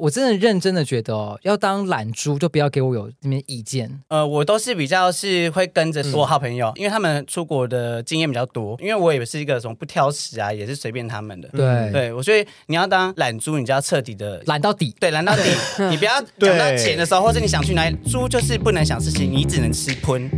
我真的认真的觉得哦，要当懒猪就不要给我有那边意见。呃，我都是比较是会跟着我好朋友，嗯、因为他们出国的经验比较多。因为我也是一个什么不挑食啊，也是随便他们的。对对，我所以你要当懒猪，你就要彻底的懒到底。对，懒到底。你不要讲到钱的时候，或者你想去哪里，猪就是不能想事情，你只能吃喷。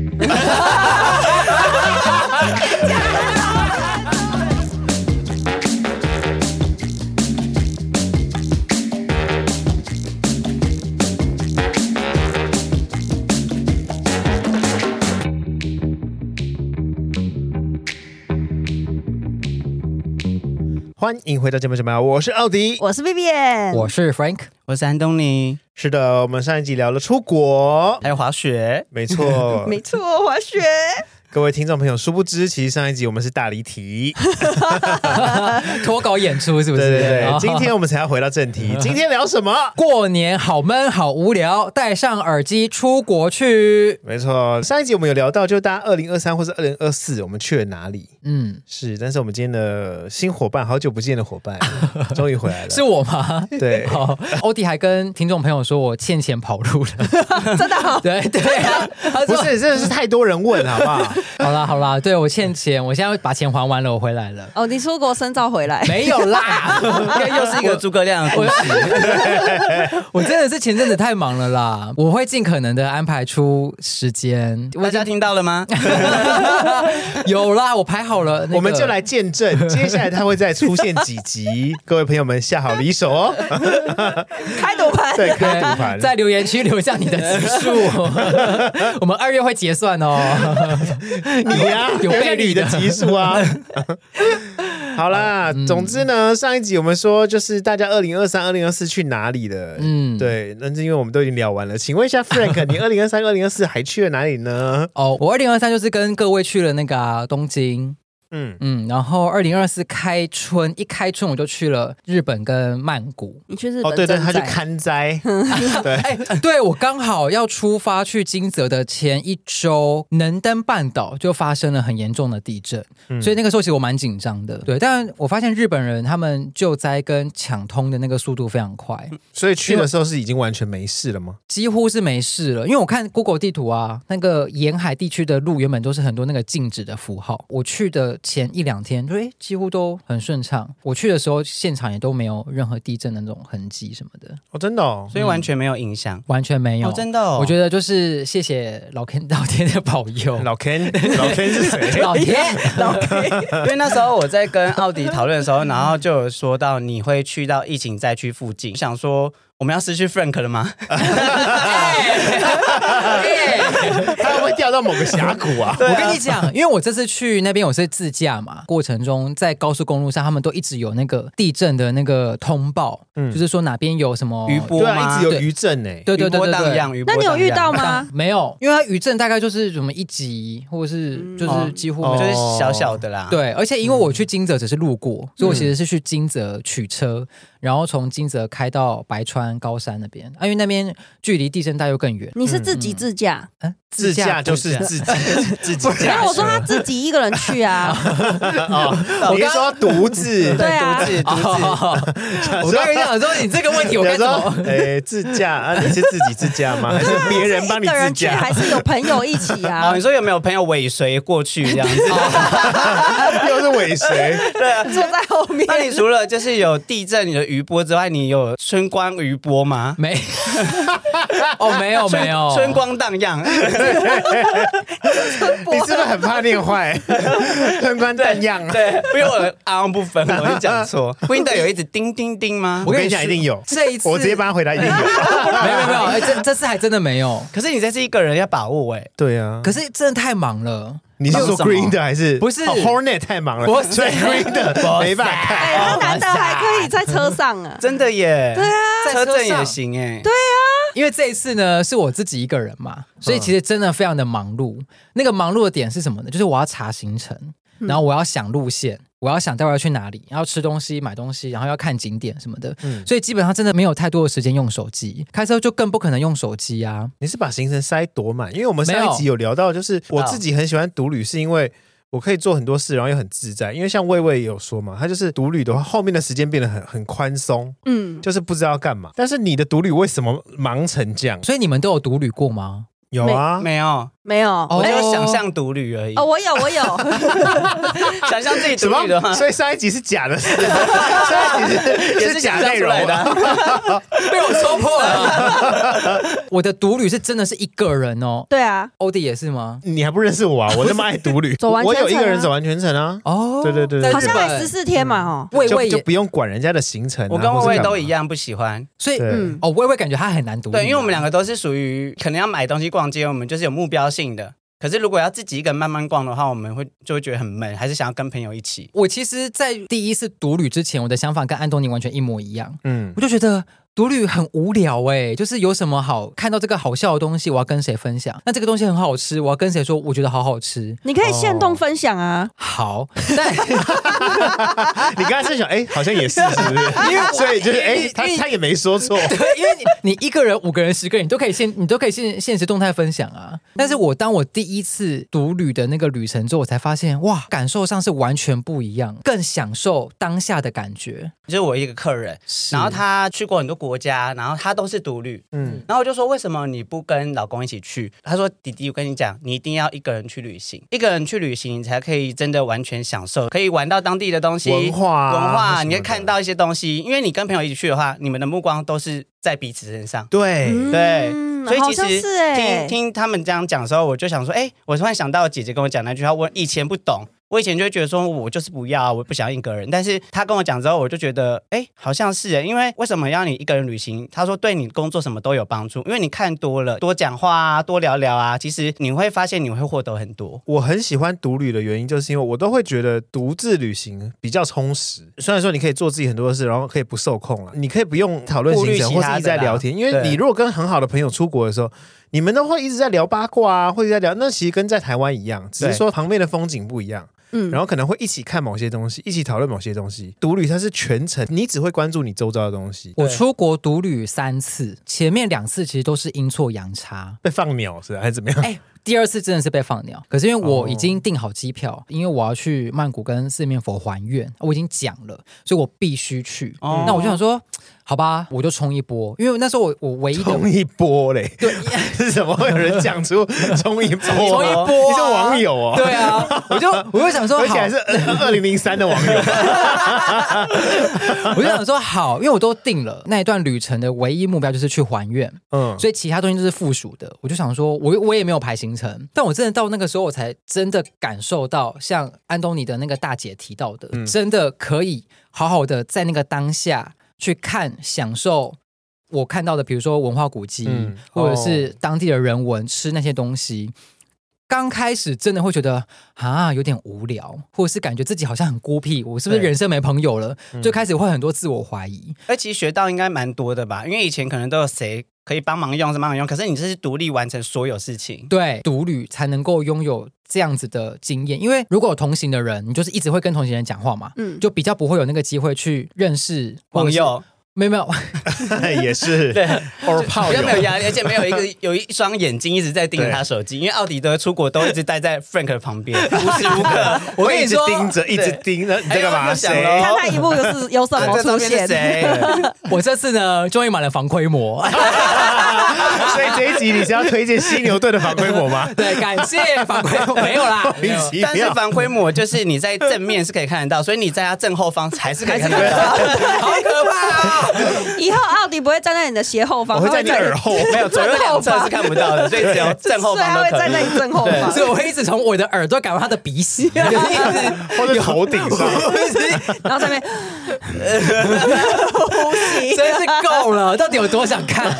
欢迎回到节目，什么？我是奥迪，我是 Vivian，我是 Frank，我是安东尼。是的，我们上一集聊了出国，还有滑雪，没错，没错，滑雪。各位听众朋友，殊不知，其实上一集我们是大离题，脱稿演出是不是？对对对。今天我们才要回到正题，今天聊什么？过年好闷，好无聊，戴上耳机出国去。没错，上一集我们有聊到，就大家二零二三或是二零二四，我们去了哪里？嗯，是。但是我们今天的新伙伴，好久不见的伙伴，终于回来了。是我吗？对。好，欧弟还跟听众朋友说我欠钱跑路了，真的好？对对啊，不是，真的是太多人问，好不好？好啦好啦，对我欠钱，我现在把钱还完了，我回来了。哦，你出国深造回来？没有啦，又是一个诸葛亮的故事。我真的是前阵子太忙了啦，我会尽可能的安排出时间。大家听到了吗？有啦，我排好了，那个，我们就来见证，接下来他会再出现几集，各位朋友们下好离手哦。开赌盘，对，开赌盘，在留言区留下你的集数，我们二月会结算哦。你呀、啊，有倍率的集数啊！好啦，嗯、总之呢，上一集我们说就是大家二零二三、二零二四去哪里了？嗯，对，那是因为我们都已经聊完了。请问一下，Frank，你二零二三、二零二四还去了哪里呢？哦，我二零二三就是跟各位去了那个、啊、东京。嗯嗯，然后二零二四开春一开春我就去了日本跟曼谷。你去日本？哦，对对，他去看灾。对，哎，对我刚好要出发去金泽的前一周，能登半岛就发生了很严重的地震，嗯、所以那个时候其实我蛮紧张的。对，但我发现日本人他们救灾跟抢通的那个速度非常快，所以去的时候是已经完全没事了吗？几乎是没事了，因为我看 Google 地图啊，那个沿海地区的路原本都是很多那个禁止的符号，我去的。前一两天，对，几乎都很顺畅。我去的时候，现场也都没有任何地震的那种痕迹什么的。哦，真的哦，所以完全没有影响，嗯，完全没有，哦，真的哦。我觉得就是谢谢老 Ken 老天的保佑。老 Ken，老 Ken 是谁？老天，老天。因为那时候我在跟奥迪讨论的时候，然后就有说到你会去到疫情灾区附近，想说。我们要失去 Frank 了吗？他会不会掉到某个峡谷啊？我跟你讲，因为我这次去那边我是自驾嘛，过程中在高速公路上，他们都一直有那个地震的那个通报，嗯，就是说哪边有什么余波吗？一直有余震呢。对对对对对。那你有遇到吗？没有，因为它余震大概就是什么一级，或者是就是几乎就是小小的啦。对，而且因为我去金泽只是路过，所以我其实是去金泽取车。然后从金泽开到白川高山那边，啊，因为那边距离地震带又更远。你是自己自驾？嗯，嗯，自驾就是自己 自己驾。没有，我说他自己一个人去啊。哦，我跟你说独自，对啊，独自独自。我刚才想说你这个问题，我跟你说？哎，自驾啊？你是自己自驾吗？还是别人帮你自驾？还是有朋友一起啊？哦，你说有没有朋友尾随过去这样子？又是尾随？对啊，坐在后面。那你除了就是有地震，你的。余波之外，你有春光余波吗？没，哦，没有，没有，春光荡漾。你是不是很怕念坏？春光荡漾，对，因为我昂不分，我就讲错。Windows 有一直叮叮叮吗？我跟你讲，一定有。这一次，我直接帮他回答，一定有。没有，没有，哎，这这次还真的没有。可是你这是一个人要把握，哎，对啊。可是真的太忙了。你是说 Green 的还是不是 Hornet 太忙了，我是说 Green 的没办法看。哎，他难得还可以在车上啊，真的耶！对啊，在车震也行哎。对啊，因为这一次呢是我自己一个人嘛，所以其实真的非常的忙碌。那个忙碌的点是什么呢？就是我要查行程，然后我要想路线。我要想待会要去哪里，然后吃东西、买东西，然后要看景点什么的，嗯，所以基本上真的没有太多的时间用手机，开车就更不可能用手机啊。你是把行程塞多满？因为我们上一集有聊到，就是我自己很喜欢独旅，是因为我可以做很多事，然后又很自在。因为像魏魏也有说嘛，他就是独旅的话，后面的时间变得很很宽松，嗯，就是不知道干嘛。但是你的独旅为什么忙成这样？所以你们都有独旅过吗？有啊，没有。没有，我就想象独旅而已。哦，我有，我有，想象自己独旅的话，所以上一集是假的，上一集是 也是假内容的，被我说破了。我的独旅是真的是一个人哦。对啊，欧弟也是吗？你还不认识我啊？我那么爱独旅，走完我有一个人走完全程啊。哦，对对对，好像还十四天嘛，哦，魏魏就不用管人家的行程。我跟魏魏都一样不喜欢，所以嗯，哦，魏魏感觉他很难独旅。对，因为我们两个都是属于可能要买东西逛街，我们就是有目标性的。可是如果要自己一个人慢慢逛的话，我们会就会觉得很闷，还是想要跟朋友一起。我其实，在第一次独旅之前，我的想法跟安东尼完全一模一样。嗯，我就觉得。独旅很无聊哎，就是有什么好看到这个好笑的东西，我要跟谁分享？那这个东西很好吃，我要跟谁说？我觉得好好吃。你可以现动分享啊。哦、好，但 你刚才是想哎，好像也是，是不是？因为所以就是哎，他他也没说错。对，因为你你一个人、五个人、十个人，你都可以现，你都可以现现实动态分享啊。但是我当我第一次独旅的那个旅程之后，我才发现哇，感受上是完全不一样，更享受当下的感觉。就是我一个客人，然后他去过很多国家，然后他都是独旅，嗯，然后我就说，为什么你不跟老公一起去？他说弟弟，我跟你讲，你一定要一个人去旅行，一个人去旅行，你才可以真的完全享受，可以玩到当地的东西，文化文化，你会看到一些东西。因为你跟朋友一起去的话，你们的目光都是在彼此身上，对、嗯、对，所以其实是听听他们这样讲的时候，我就想说，哎，我突然想到姐姐跟我讲那句话，我以前不懂。我以前就会觉得说，我就是不要，我不想要一个人。但是他跟我讲之后，我就觉得，哎，好像是诶，因为为什么要你一个人旅行？他说对你工作什么都有帮助，因为你看多了，多讲话啊，多聊聊啊，其实你会发现你会获得很多。我很喜欢独旅的原因，就是因为我都会觉得独自旅行比较充实。虽然说你可以做自己很多的事，然后可以不受控了，你可以不用讨论行程或是一直在聊天，因为你如果跟很好的朋友出国的时候，你们都会一直在聊八卦啊，或者在聊，那其实跟在台湾一样，只是说旁边的风景不一样。嗯，然后可能会一起看某些东西，一起讨论某些东西。独旅它是全程，你只会关注你周遭的东西。我出国独旅三次，前面两次其实都是阴错阳差，被放鸟是还是怎么样？哎，第二次真的是被放鸟。可是因为我已经订好机票，因为我要去曼谷跟四面佛还愿，我已经讲了，所以我必须去。哦，那我就想说。好吧，我就冲一波，因为那时候我我唯一的冲一波嘞，对，是怎么会有人讲出冲一波？冲一波，你是网友哦？对啊，我就我就想说，而且还是二零零三的网友，我就想说好，因为我都定了那一段旅程的唯一目标就是去还愿，嗯，所以其他东西都是附属的。我就想说，我我也没有排行程，但我真的到那个时候，我才真的感受到，像安东尼的那个大姐提到的，真的可以好好的在那个当下。去看、享受我看到的，比如说文化古迹，嗯、或者是当地的人文，吃那些东西。刚开始真的会觉得啊，有点无聊，或者是感觉自己好像很孤僻，我是不是人生没朋友了？对就开始会很多自我怀疑。而其实学到应该蛮多的吧，因为以前可能都有谁可以帮忙用，是帮忙用，可是你这是独立完成所有事情，对，独旅才能够拥有这样子的经验。因为如果有同行的人，你就是一直会跟同行人讲话嘛，嗯，就比较不会有那个机会去认识朋友。没有没有，也是。对，或者没有压力，而且没有一个 有一双眼睛一直在盯着他手机，因为奥迪德出国都一直待在 Frank 的旁边，无时无刻。我跟你说盯着，一直盯着，你在干嘛？谁？看他一步有是有什么出现？谁？我这次呢，终于买了防窥膜，所以这一集你是要推荐犀牛队的防窥膜吗？对，感谢防窥膜，没有啦，但是防窥膜就是你在正面是可以看得到，所以你在他正后方还是可以看得到，好可怕。以后奥迪不会站在你的斜后方，我会在你耳后，没有左右两侧是看不到的，所以只要正后方都可以。他会站在你正后方，所以我会一直从我的耳朵赶到他的鼻息，或者头顶上，然后上面。呼吸，真是够了。到底有多想看？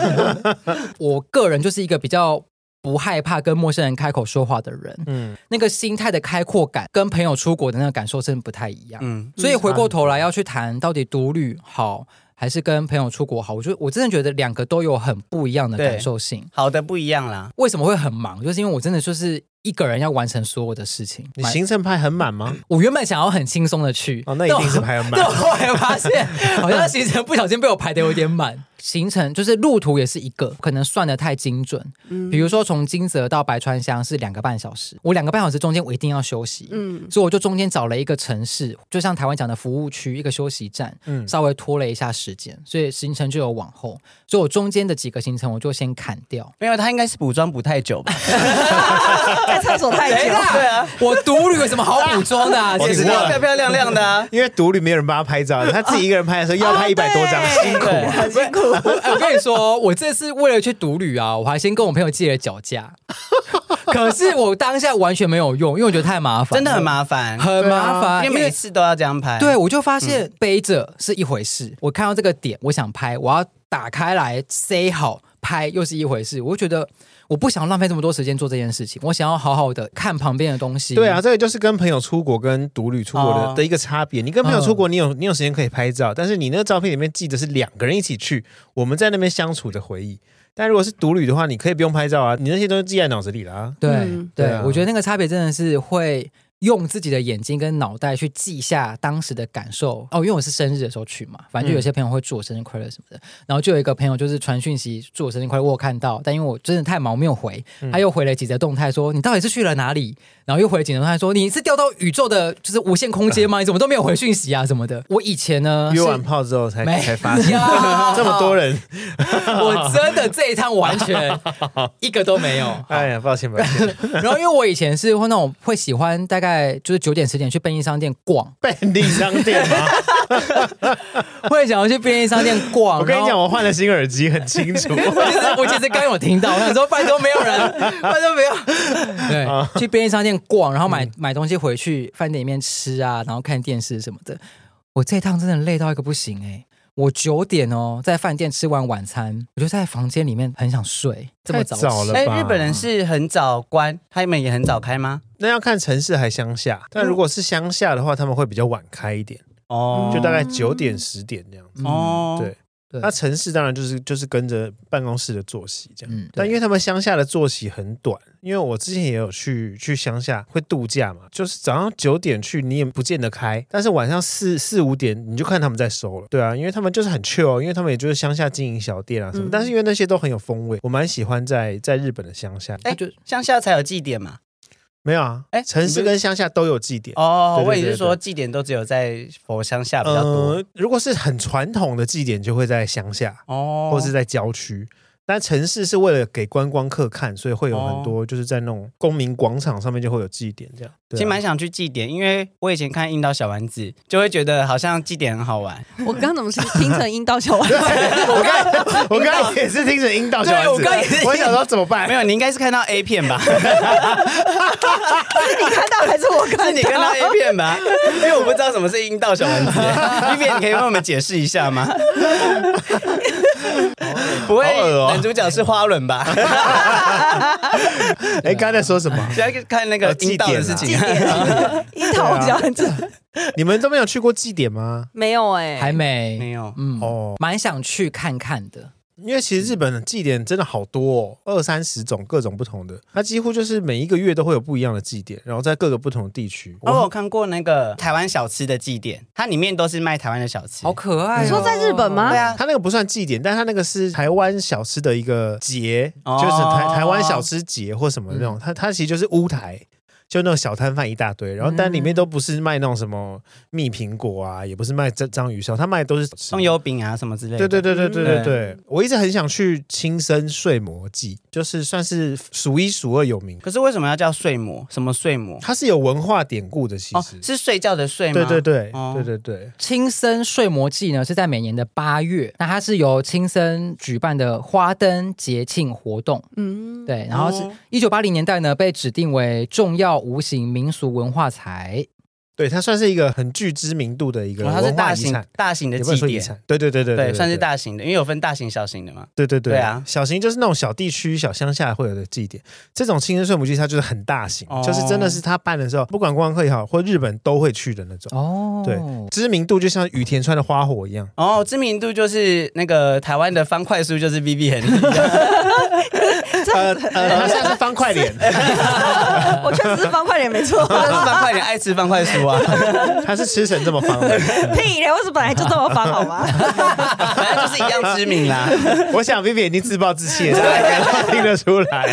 我个人就是一个比较不害怕跟陌生人开口说话的人，嗯，那个心态的开阔感跟朋友出国的那个感受真的不太一样，嗯，所以回过头来要去谈到底独旅好还是跟朋友出国好，我觉得我真的觉得两个都有很不一样的感受性，好的不一样啦。为什么会很忙？就是因为我真的就是。一个人要完成所有的事情，你行程排很满吗？我原本想要很轻松的去，哦，那一定是排很满。但我后来发现，好像行程不小心被我排的有点满。行程就是路途也是一个，可能算的太精准。嗯，比如说从金泽到白川乡是两个半小时，我两个半小时中间我一定要休息。嗯，所以我就中间找了一个城市，就像台湾讲的服务区，一个休息站，嗯，稍微拖了一下时间，所以行程就有往后。所以我中间的几个行程我就先砍掉。没有，他应该是补妆补太久吧。在厕所太久，对啊，我独旅有什么好补妆的？我知道漂漂亮亮的啊，因为独旅没有人帮他拍照，他自己一个人拍的时候要 拍一百多张，辛苦，很辛苦。我跟你说，我这次为了去独旅啊，我还先跟我朋友借了脚架，可是我当下完全没有用，因为我觉得太麻烦，真的很麻烦，很麻烦，因为每次都要这样拍。对，我就发现背着是一回事，我看到这个点，我想拍，我要打开来塞好拍，又是一回事，我就觉得。我不想浪费这么多时间做这件事情，我想要好好的看旁边的东西。对啊，这个就是跟朋友出国跟独旅出国的、哦、的一个差别。你跟朋友出国，你有你有时间可以拍照，但是你那个照片里面记得是两个人一起去，我们在那边相处的回忆。但如果是独旅的话，你可以不用拍照啊，你那些东西记在脑子里了啊。对、嗯、对，对啊、我觉得那个差别真的是会。用自己的眼睛跟脑袋去记下当时的感受哦，因为我是生日的时候去嘛，反正就有些朋友会祝我生日快乐什么的，嗯、然后就有一个朋友就是传讯息祝我生日快乐，我有看到，但因为我真的太忙没有回，他又回了几则动态说你到底是去了哪里，然后又回了几则动态说你是掉到宇宙的就是无限空间吗？你怎么都没有回讯息啊什么的？我以前呢约完炮之后才没才发现 这么多人，我真的这一趟完全一个都没有。哎呀，抱歉抱歉。然后因为我以前是会那种会喜欢大概就是九点。十点去便利商店逛，便利商店吗？会想要去便利商店逛。我跟你讲，我换了新耳机，很清楚。我其实刚有听到，我想说拜托没有人，拜托没有。对，去便利商店逛，然后买买东西回去饭店里面吃啊，然后看电视什么的。我这趟真的累到一个不行哎、欸。我九点哦，在饭店吃完晚餐，我就在房间里面很想睡。这么早，早了吧？哎，日本人是很早关，他们也很早开吗？那要看城市还乡下。但如果是乡下的话，他们会比较晚开一点哦，就大概九点十点这样子。哦，对。对。那城市当然就是就是跟着办公室的作息这样，嗯、但因为他们乡下的作息很短，因为我之前也有去去乡下会度假嘛，就是早上九点去你也不见得开，但是晚上四四五点你就看他们在收了，对啊，因为他们就是很 chill，因为他们也就是乡下经营小店啊什么，嗯、但是因为那些都很有风味，我蛮喜欢在在日本的乡下，哎，就乡下才有祭典嘛。没有啊，哎，城市跟乡下都有祭典哦。我也是说，祭典都只有在佛乡下比较多。呃，如果是很传统的祭典，就会在乡下哦，或是在郊区。但城市是为了给观光客看，所以会有很多就是在那种公民广场上面就会有祭典这样。其实蛮想去祭典，因为我以前看《樱桃小丸子》，就会觉得好像祭典很好玩。我刚怎么是听成樱桃小丸子？我刚我刚刚也是听成樱桃小丸子。我刚也是，我想说怎么办？没有，你应该是看到 A 片吧？是你看到还是我看到？是你看到 A 片吧？因为我不知道什么是樱桃小丸子。A 片，你可以帮我们解释一下吗？不会，男主角是花轮吧？哎，刚才说什么？现在看那个祭典的事情。樱桃小丸子，你们都没有去过祭典吗？没有哎，还没，没有。嗯，哦，蛮想去看看的。因为其实日本的祭典真的好多哦，二三十种各种不同的，它几乎就是每一个月都会有不一样的祭典，然后在各个不同的地区。我有看过那个台湾小吃的祭典，它里面都是卖台湾的小吃，好可爱。你说在日本吗？对啊，它那个不算祭典，但它那个是台湾小吃的一个节，就是台台湾小吃节或什么那种，它它其实就是乌台。就那种小摊贩一大堆，然后但里面都不是卖那种什么蜜苹果啊，也不是卖章章鱼烧，他卖的都是葱油饼啊什么之类的。对对对对对对对，嗯、我一直很想去青森睡魔记，就是算是数一数二有名。可是为什么要叫睡魔？什么睡魔？它是有文化典故的，其实、哦、是睡觉的睡吗？对对对、哦、对对对。青森睡魔记呢是在每年的八月，那它是由青森举办的花灯节庆活动。嗯，对，然后是一九八零年代呢被指定为重要。无形民俗文化财，对，它算是一个很具知名度的一个它是大型大型的祭典，对对对对对，算是大型的，因为有分大型小型的嘛。对对对，对。啊，小型就是那种小地区、小乡下会有的祭典，这种青森睡母祭它就是很大型，就是真的是他办的时候，不管观光客也好，或日本都会去的那种。哦，对，知名度就像羽田川的花火一样。哦，知名度就是那个台湾的方块书，就是 Vivian。呃呃，他现在是方块脸，我确实是方块脸，没错，他是方块脸，爱吃方块酥啊，他是吃成这么方的，屁咧，我是本来就这么方，好吗？反正就是一样知名啦。我想 Vivian 已经自暴自弃了，大家听得出来，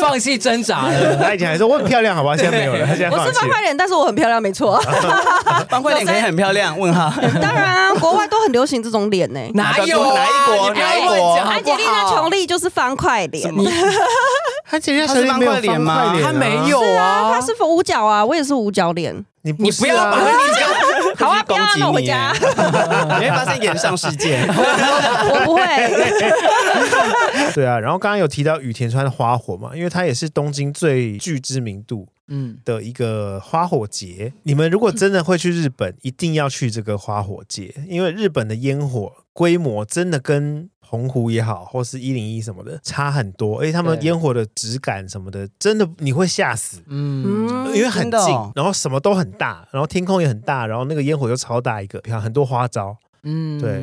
放弃挣扎了。他以前还说我很漂亮，好吧，现在没有了，他现在我是方块脸，但是我很漂亮，没错，方块脸可以很漂亮？问号。当然啊，国外都很流行这种脸呢，哪有哪一国？哪一国？安吉丽娜·琼丽就是方块脸。他其实他是方块脸吗？他没有啊，他是五角啊，我也是五角脸。你你不要把你讲，好啊，不要弄回家，你会发生炎上事件。我不会。对啊，然后刚刚有提到羽田川的花火嘛，因为它也是东京最具知名度嗯的一个花火节。你们如果真的会去日本，一定要去这个花火节，因为日本的烟火规模真的跟。澎湖也好，或是一零一什么的，差很多。而且他们烟火的质感什么的，真的你会吓死。嗯，因为很近，哦、然后什么都很大，然后天空也很大，然后那个烟火又超大一个，你看很多花招。嗯，对，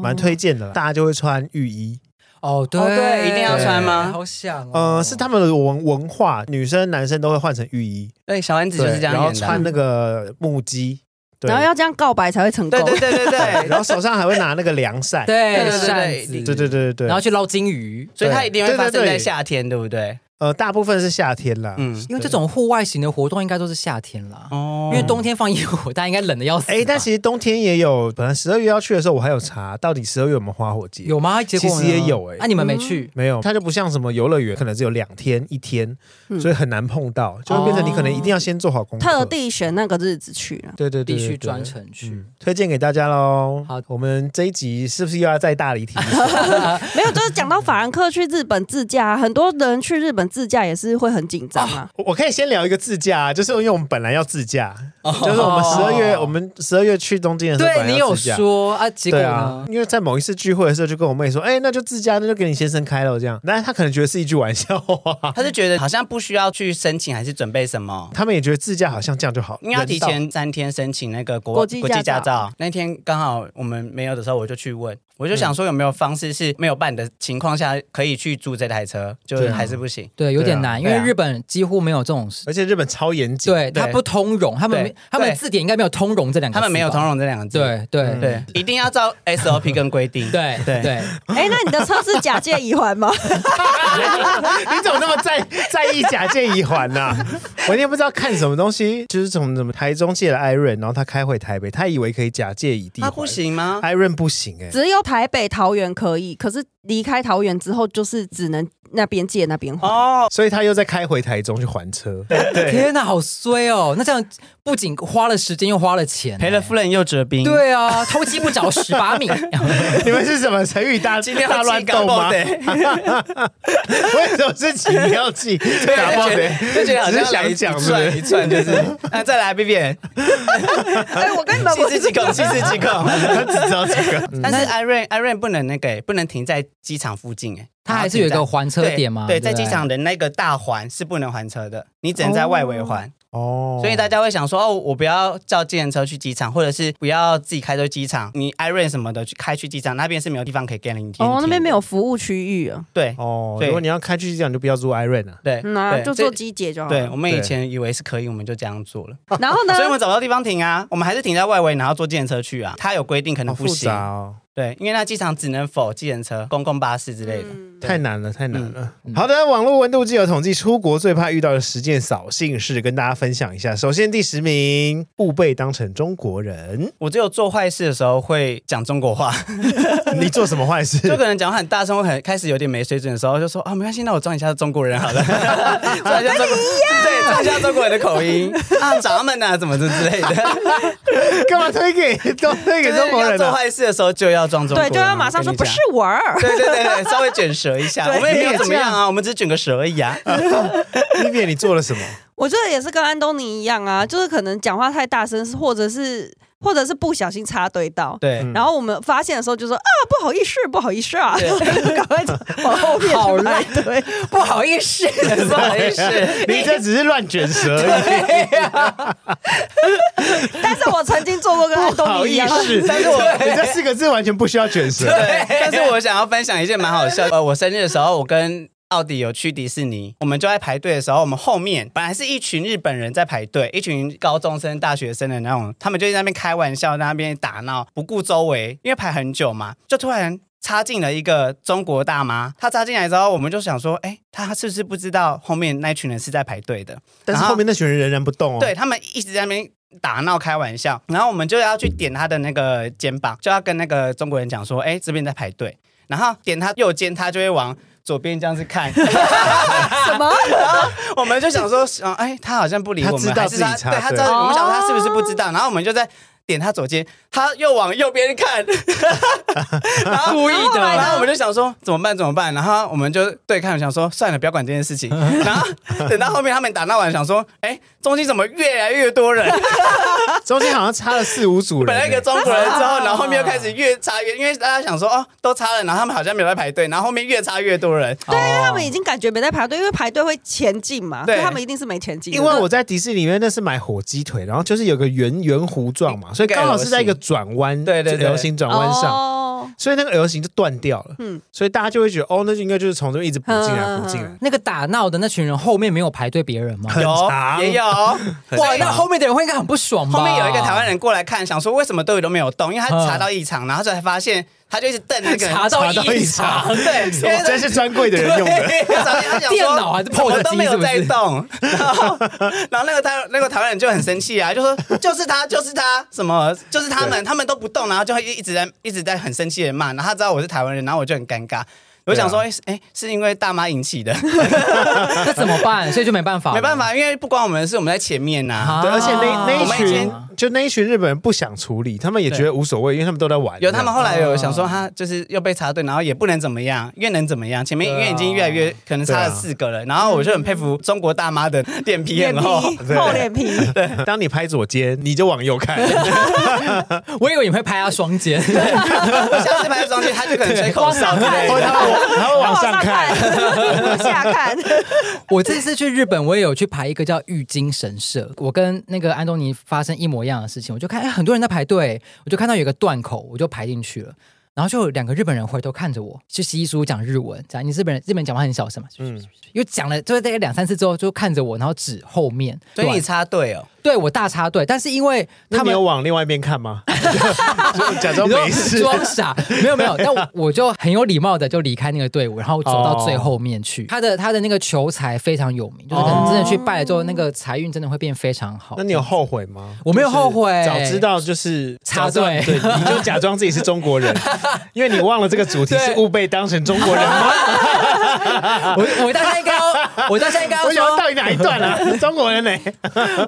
蛮推荐的。大家就会穿浴衣。哦，对，哦、对，一定要穿吗？好想、哦。呃，是他们的文文化，女生男生都会换成浴衣。对，小丸子就是这样，然后穿那个木屐。然后要这样告白才会成功。对对对对 对，然后手上还会拿那个凉扇。对对对对对对对。然后去捞金鱼，所以它一定会发生在夏天，对不对？呃，大部分是夏天啦，嗯，因为这种户外型的活动应该都是夏天啦，哦，因为冬天放烟火，大家应该冷的要死。哎，但其实冬天也有，本来十二月要去的时候，我还有查到底十二月有没有花火节？有吗？其实也有哎，那你们没去？没有，它就不像什么游乐园，可能只有两天一天，所以很难碰到，就会变成你可能一定要先做好功课，特地选那个日子去了，对对对，必须专程去，推荐给大家喽。好，我们这一集是不是又要再大离题？没有，就是讲到法兰克去日本自驾，很多人去日本自驾也是会。很紧张啊！我可以先聊一个自驾，啊就是因为我们本来要自驾，就是我们十二月，我们十二月去东京的时候，对你有说啊？结果呢？因为在某一次聚会的时候，就跟我妹说：“哎，那就自驾，那就给你先生开了。”这样，但是他可能觉得是一句玩笑话，他就觉得好像不需要去申请，还是准备什么？他们也觉得自驾好像这样就好，因为要提前三天申请那个国国际驾照。那天刚好我们没有的时候，我就去问。我就想说，有没有方式是没有办的情况下可以去租这台车？就是还是不行，对，有点难，因为日本几乎没有这种事，而且日本超严谨，对，它不通融，他们他们字典应该没有通融这两个字，他们没有通融这两个字，对对。对，一定要照 SOP 跟规定，对对。对。哎，那你的车是假借乙环吗？你怎么那么在在意假借乙环呢？我也不知道看什么东西，就是从什么台中借了 iRent，然后他开回台北，他以为可以假借乙地，他不行吗？iRent 不行哎，只有台北、桃园。可以，可是离开桃园之后，就是只能那边借那边还哦，所以他又再开回台中去还车。对，天哪，好衰哦！那这样不仅花了时间，又花了钱，赔了夫人又折兵。对啊，偷鸡不着蚀把米。你们是什么成语大 今天大乱斗吗？为什么是起妙计？打爆的，就觉得好像想讲是不是？一串就是。那再来 B B。哎，我跟你们细思极恐，细思极恐，他只知道这个。但是 Iron Iron 不能那个。不能停在机场附近，哎，它还是有一个还车点吗？对，在机场的那个大环是不能还车的，你只能在外围还。哦，所以大家会想说，哦，我不要叫计程车去机场，或者是不要自己开车去机场，你 iRent 什么的去开去机场，那边是没有地方可以给你停。哦，那边没有服务区域啊。对，哦，如果你要开去机场，就不要租 iRent 了。对，那就坐机姐就好。对，我们以前以为是可以，我们就这样做了。然后呢？所以我们找不到地方停啊，我们还是停在外围，然后坐计程车去啊。他有规定，可能不行。对，因为那机场只能否计程车、公共巴士之类的，嗯、太难了，太难了。嗯、好的，网络温度计有统计，出国最怕遇到的十件扫兴事，跟大家分享一下。首先第十名，误被当成中国人。我只有做坏事的时候会讲中国话。你做什么坏事？就可能讲话很大声，我很开始有点没水准的时候，就说啊，没关系，那我装一下中国人好了，装一下中国，对，装一下中国人的口音 啊，咱们啊，怎么这之类的。干嘛推给都推给中国人？做坏事的时候就要。对，就要马上说不是我儿。对对对对，稍微卷舌一下，我们也没有怎么样啊，我们只是卷个舌而已啊。Vivian，你做了什么？我觉得也是跟安东尼一样啊，就是可能讲话太大声，或者是。或者是不小心插队到，对，然后我们发现的时候就说啊，不好意思，不好意思啊，赶快往后面好累，对，不好意思，不好意思，你这只是乱卷舌。而已。啊、但是我曾经做过跟安东尼一样，但是我你这四个字完全不需要卷舌。对，但是我想要分享一件蛮好笑的，呃，我生日的时候，我跟。奥迪有去迪士尼，我们就在排队的时候，我们后面本来是一群日本人在排队，一群高中生、大学生的那种，他们就在那边开玩笑，在那边打闹，不顾周围，因为排很久嘛，就突然插进了一个中国大妈。她插进来之后，我们就想说，哎，她是不是不知道后面那群人是在排队的？但是后面那群人仍然不动哦。对，他们一直在那边打闹开玩笑，然后我们就要去点他的那个肩膀，就要跟那个中国人讲说，哎，这边在排队，然后点他右肩，他就会往。左边这样子看，什么？然 后我们就想说，嗯，哎，他好像不理我们，他知道还是他对他知道，我们想说他是不是不知道？然后我们就在点他左肩，他又往右边看，然后故意的。然后我们就想说怎么办？怎么办？然后我们就对看，想说算了，不要管这件事情。然后等到后面他们打闹完，想说，哎，中间怎么越来越多人？中间好像插了四五组人，本来一个中国人之后，然后后面又开始越插越，因为大家想说哦，都插了，然后他们好像没有在排队，然后后面越插越多人。对，因为他们已经感觉没在排队，因为排队会前进嘛，对，他们一定是没前进。因为我在迪士尼里面那是买火鸡腿，然后就是有个圆圆弧状嘛，所以刚好是在一个转弯，对对流行转弯上，所以那个 L 型就断掉了。嗯，所以大家就会觉得哦，那就应该就是从这边一直补进来补进来。那个打闹的那群人后面没有排队别人吗？有，也有。哇，那后面的人会应该很不爽吧？后面有一个台湾人过来。来看，想说为什么队伍都没有动，因为他查到异常，然后就才发现，他就一直瞪那个人，查到异常，对，真是专柜的人用的，电脑还是破的机，都没有在动。然后，然后那个台那个台湾人就很生气啊，就说就是他，就是他，什么就是他们，他们都不动，然后就会一直在一直在很生气的骂，然后他知道我是台湾人，然后我就很尴尬。我想说，哎、欸，是因为大妈引起的，那怎么办？所以就没办法，没办法，因为不关我们的事，我们在前面呐、啊。对，而且那那一群，就那一群日本人不想处理，他们也觉得无所谓，因为他们都在玩。有他们后来有想说，他就是又被插队，然后也不能怎么样，越能怎么样？前面因为已经越来越可能差了四个了，然后我就很佩服中国大妈的脸皮很厚，厚脸皮。对，当你拍左肩，你就往右看。我以为你会拍他双肩，我下次拍双肩，他就可能吹口哨之类的。然后往上看，往 下看。我这次去日本，我也有去排一个叫玉京神社。我跟那个安东尼发生一模一样的事情，我就看，哎，很多人在排队，我就看到有个断口，我就排进去了。然后就有两个日本人回头看着我，就稀稀疏疏讲日文，讲你日本人，日本人讲话很小声嘛，嗯，又讲了，就是大概两三次之后，就看着我，然后指后面，所以你插队哦。对，我大插队，但是因为他们没有往另外一边看吗？假装没事，装傻，没有没有。但我就很有礼貌的就离开那个队伍，然后走到最后面去。他的他的那个求财非常有名，就是可能真的去拜了之后，那个财运真的会变非常好。那你有后悔吗？我没有后悔，早知道就是插队，对，你就假装自己是中国人，因为你忘了这个主题是勿被当成中国人吗？我我当下应该要，我当下应该要说到底哪一段啊？中国人呢？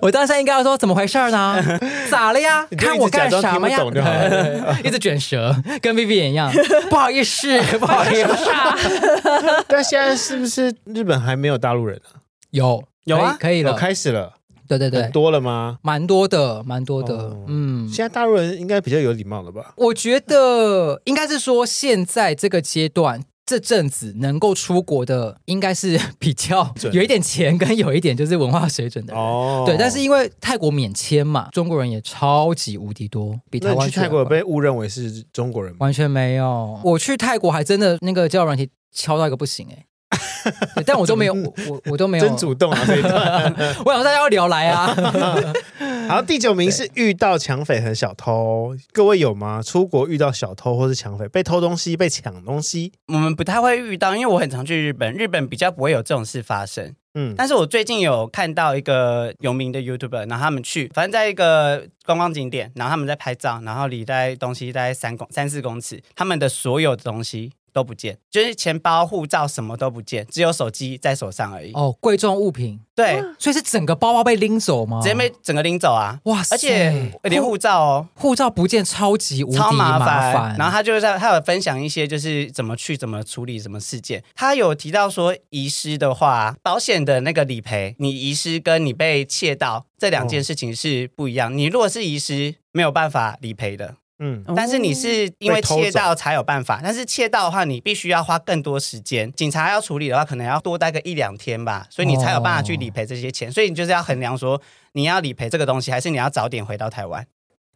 我当下应该要说怎么回事呢？咋了呀？看我干什么呀？一直卷舌，跟 Vivian 一样。不好意思，不好意思。但现在是不是日本还没有大陆人啊？有有啊，可以了，开始了。对对对，多了吗？蛮多的，蛮多的。嗯，现在大陆人应该比较有礼貌了吧？我觉得应该是说，现在这个阶段。这阵子能够出国的，应该是 比较有一点钱跟有一点就是文化水准的人。哦，对，但是因为泰国免签嘛，中国人也超级无敌多，比台湾去泰国有被误认为是中国人？完全没有。我去泰国还真的那个交友软体敲到一个不行哎。但我都没有，我我我都没有真主动啊！这一段，我想大家要聊来啊。好，第九名是遇到抢匪和小偷，各位有吗？出国遇到小偷或是抢匪，被偷东西、被抢东西？我们不太会遇到，因为我很常去日本，日本比较不会有这种事发生。嗯，但是我最近有看到一个有名的 YouTuber，然后他们去，反正在一个观光景点，然后他们在拍照，然后离在东西大概三公三四公尺，他们的所有的东西。都不见，就是钱包、护照什么都不见，只有手机在手上而已。哦，贵重物品。对，所以是整个包包被拎走吗？直接被整个拎走啊！哇塞，而且连护照哦，护照不见超级无敌超麻烦。麻烦。然后他就在他有分享一些就是怎么去怎么处理什么事件。他有提到说遗失的话，保险的那个理赔，你遗失跟你被窃盗这两件事情是不一样。哦、你如果是遗失，没有办法理赔的。嗯，但是你是因为窃盗才有办法，但是窃盗的话，你必须要花更多时间，警察要处理的话，可能要多待个一两天吧，所以你才有办法去理赔这些钱，所以你就是要衡量说，你要理赔这个东西，还是你要早点回到台湾。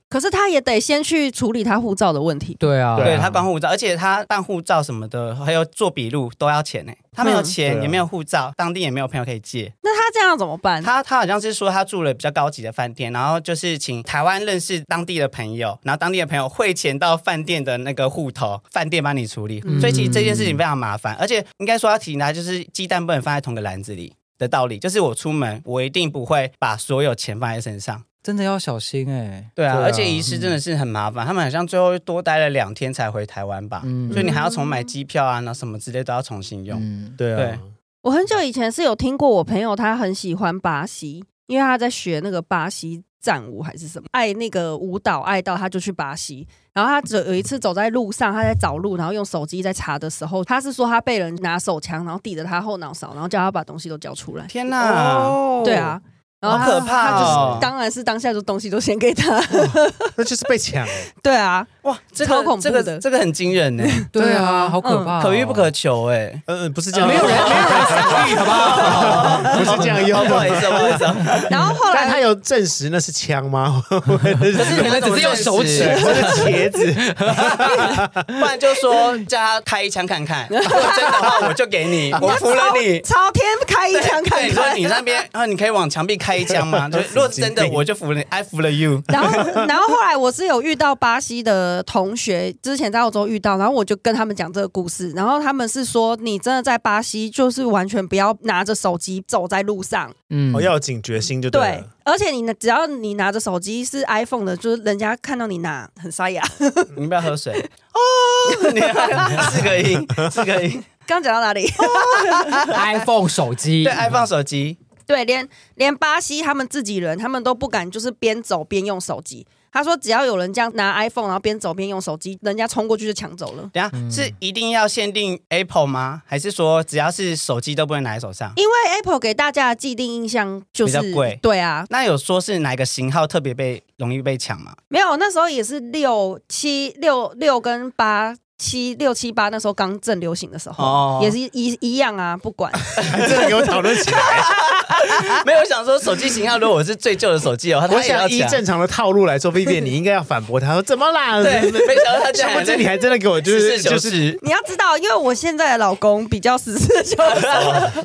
可是他也得先去处理他护照的问题。对啊，对他办护照，而且他办护照什么的，还有做笔录都要钱呢。他没有钱，也没有护照，当地也没有朋友可以借。那他这样怎么办？他他好像是说他住了比较高级的饭店，然后就是请台湾认识当地的朋友，然后当地的朋友汇钱到饭店的那个户头，饭店帮你处理。所以其实这件事情非常麻烦，而且应该说要提醒他，就是鸡蛋不能放在同个篮子里的道理。就是我出门，我一定不会把所有钱放在身上。真的要小心哎、欸，对啊，而且仪式真的是很麻烦，嗯、他们好像最后多待了两天才回台湾吧，嗯、所以你还要重买机票啊，那什么之类都要重新用。嗯、对啊，对。我很久以前是有听过，我朋友他很喜欢巴西，因为他在学那个巴西战舞还是什么，爱那个舞蹈爱到他就去巴西，然后他只有一次走在路上，他在找路，然后用手机在查的时候，他是说他被人拿手枪，然后抵着他后脑勺，然后叫他把东西都交出来。天哪，哦、对啊。好可怕哦！就是、当然是当下的东西都先给他，那就是被抢。对啊，哇，这个、超恐怖的，这个这个很惊人 呢。对啊，好可怕、哦，可遇不可求哎。嗯嗯，不是这样，没有人，没有人参与，好不好？不是这样用，不好意思，不好意思。然后后来他有证实那是枪吗？可是可能只是用手指或者茄子，不然就说叫他开一枪看看。如果真的话，我就给你，我服了你。朝天开一枪看看。你说你那边，然后你可以往墙壁开。开枪吗？就如果真的，我就服了，I 服了 you。然后，然后后来我是有遇到巴西的同学，之前在澳洲遇到，然后我就跟他们讲这个故事，然后他们是说，你真的在巴西，就是完全不要拿着手机走在路上，嗯，要有警觉心就对了。对，而且你只要你拿着手机是 iPhone 的，就是人家看到你拿很沙哑。你不要喝水哦，你看四个音，四个音。刚讲到哪里？iPhone 手机，对，iPhone 手机。对，连连巴西他们自己人，他们都不敢，就是边走边用手机。他说，只要有人这样拿 iPhone，然后边走边用手机，人家冲过去就抢走了。等下、嗯、是一定要限定 Apple 吗？还是说只要是手机都不能拿在手上？因为 Apple 给大家的既定印象就是比较贵。对啊，那有说是哪个型号特别被容易被抢吗？没有，那时候也是六七六六跟八。七六七八那时候刚正流行的时候，哦、也是一一样啊，不管，还 真的给我讨论起来。没有想说手机型号，如果我是最旧的手机哦，我想依正常的套路来说，Vivian 你应该要反驳他说 怎么啦？对，没想到他这样，这你还真的给我就是就是，你要知道，因为我现在的老公比较实事求是，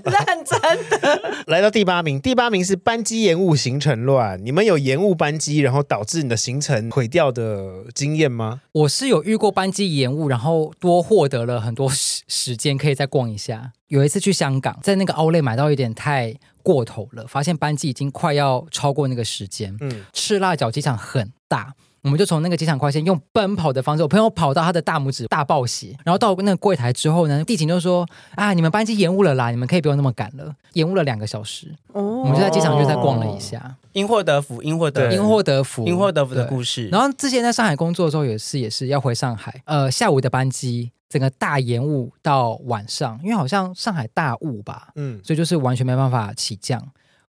认真的。来到第八名，第八名是班机延误、行程乱。你们有延误班机，然后导致你的行程毁掉的经验吗？我是有遇过班机延误，然后。然后多获得了很多时时间，可以再逛一下。有一次去香港，在那个 Outlet 买到有点太过头了，发现班机已经快要超过那个时间。嗯，赤辣角机场很大。我们就从那个机场快线用奔跑的方式，我朋友跑到他的大拇指大爆血，然后到那个柜台之后呢，地勤就说：“啊，你们班机延误了啦，你们可以不用那么赶了，延误了两个小时。”哦，我们就在机场就再逛了一下，因祸得福，因祸得因祸得福，因祸得福的故事。然后之前在上海工作的时候也是也是要回上海，呃，下午的班机整个大延误到晚上，因为好像上海大雾吧，嗯，所以就是完全没办法起降。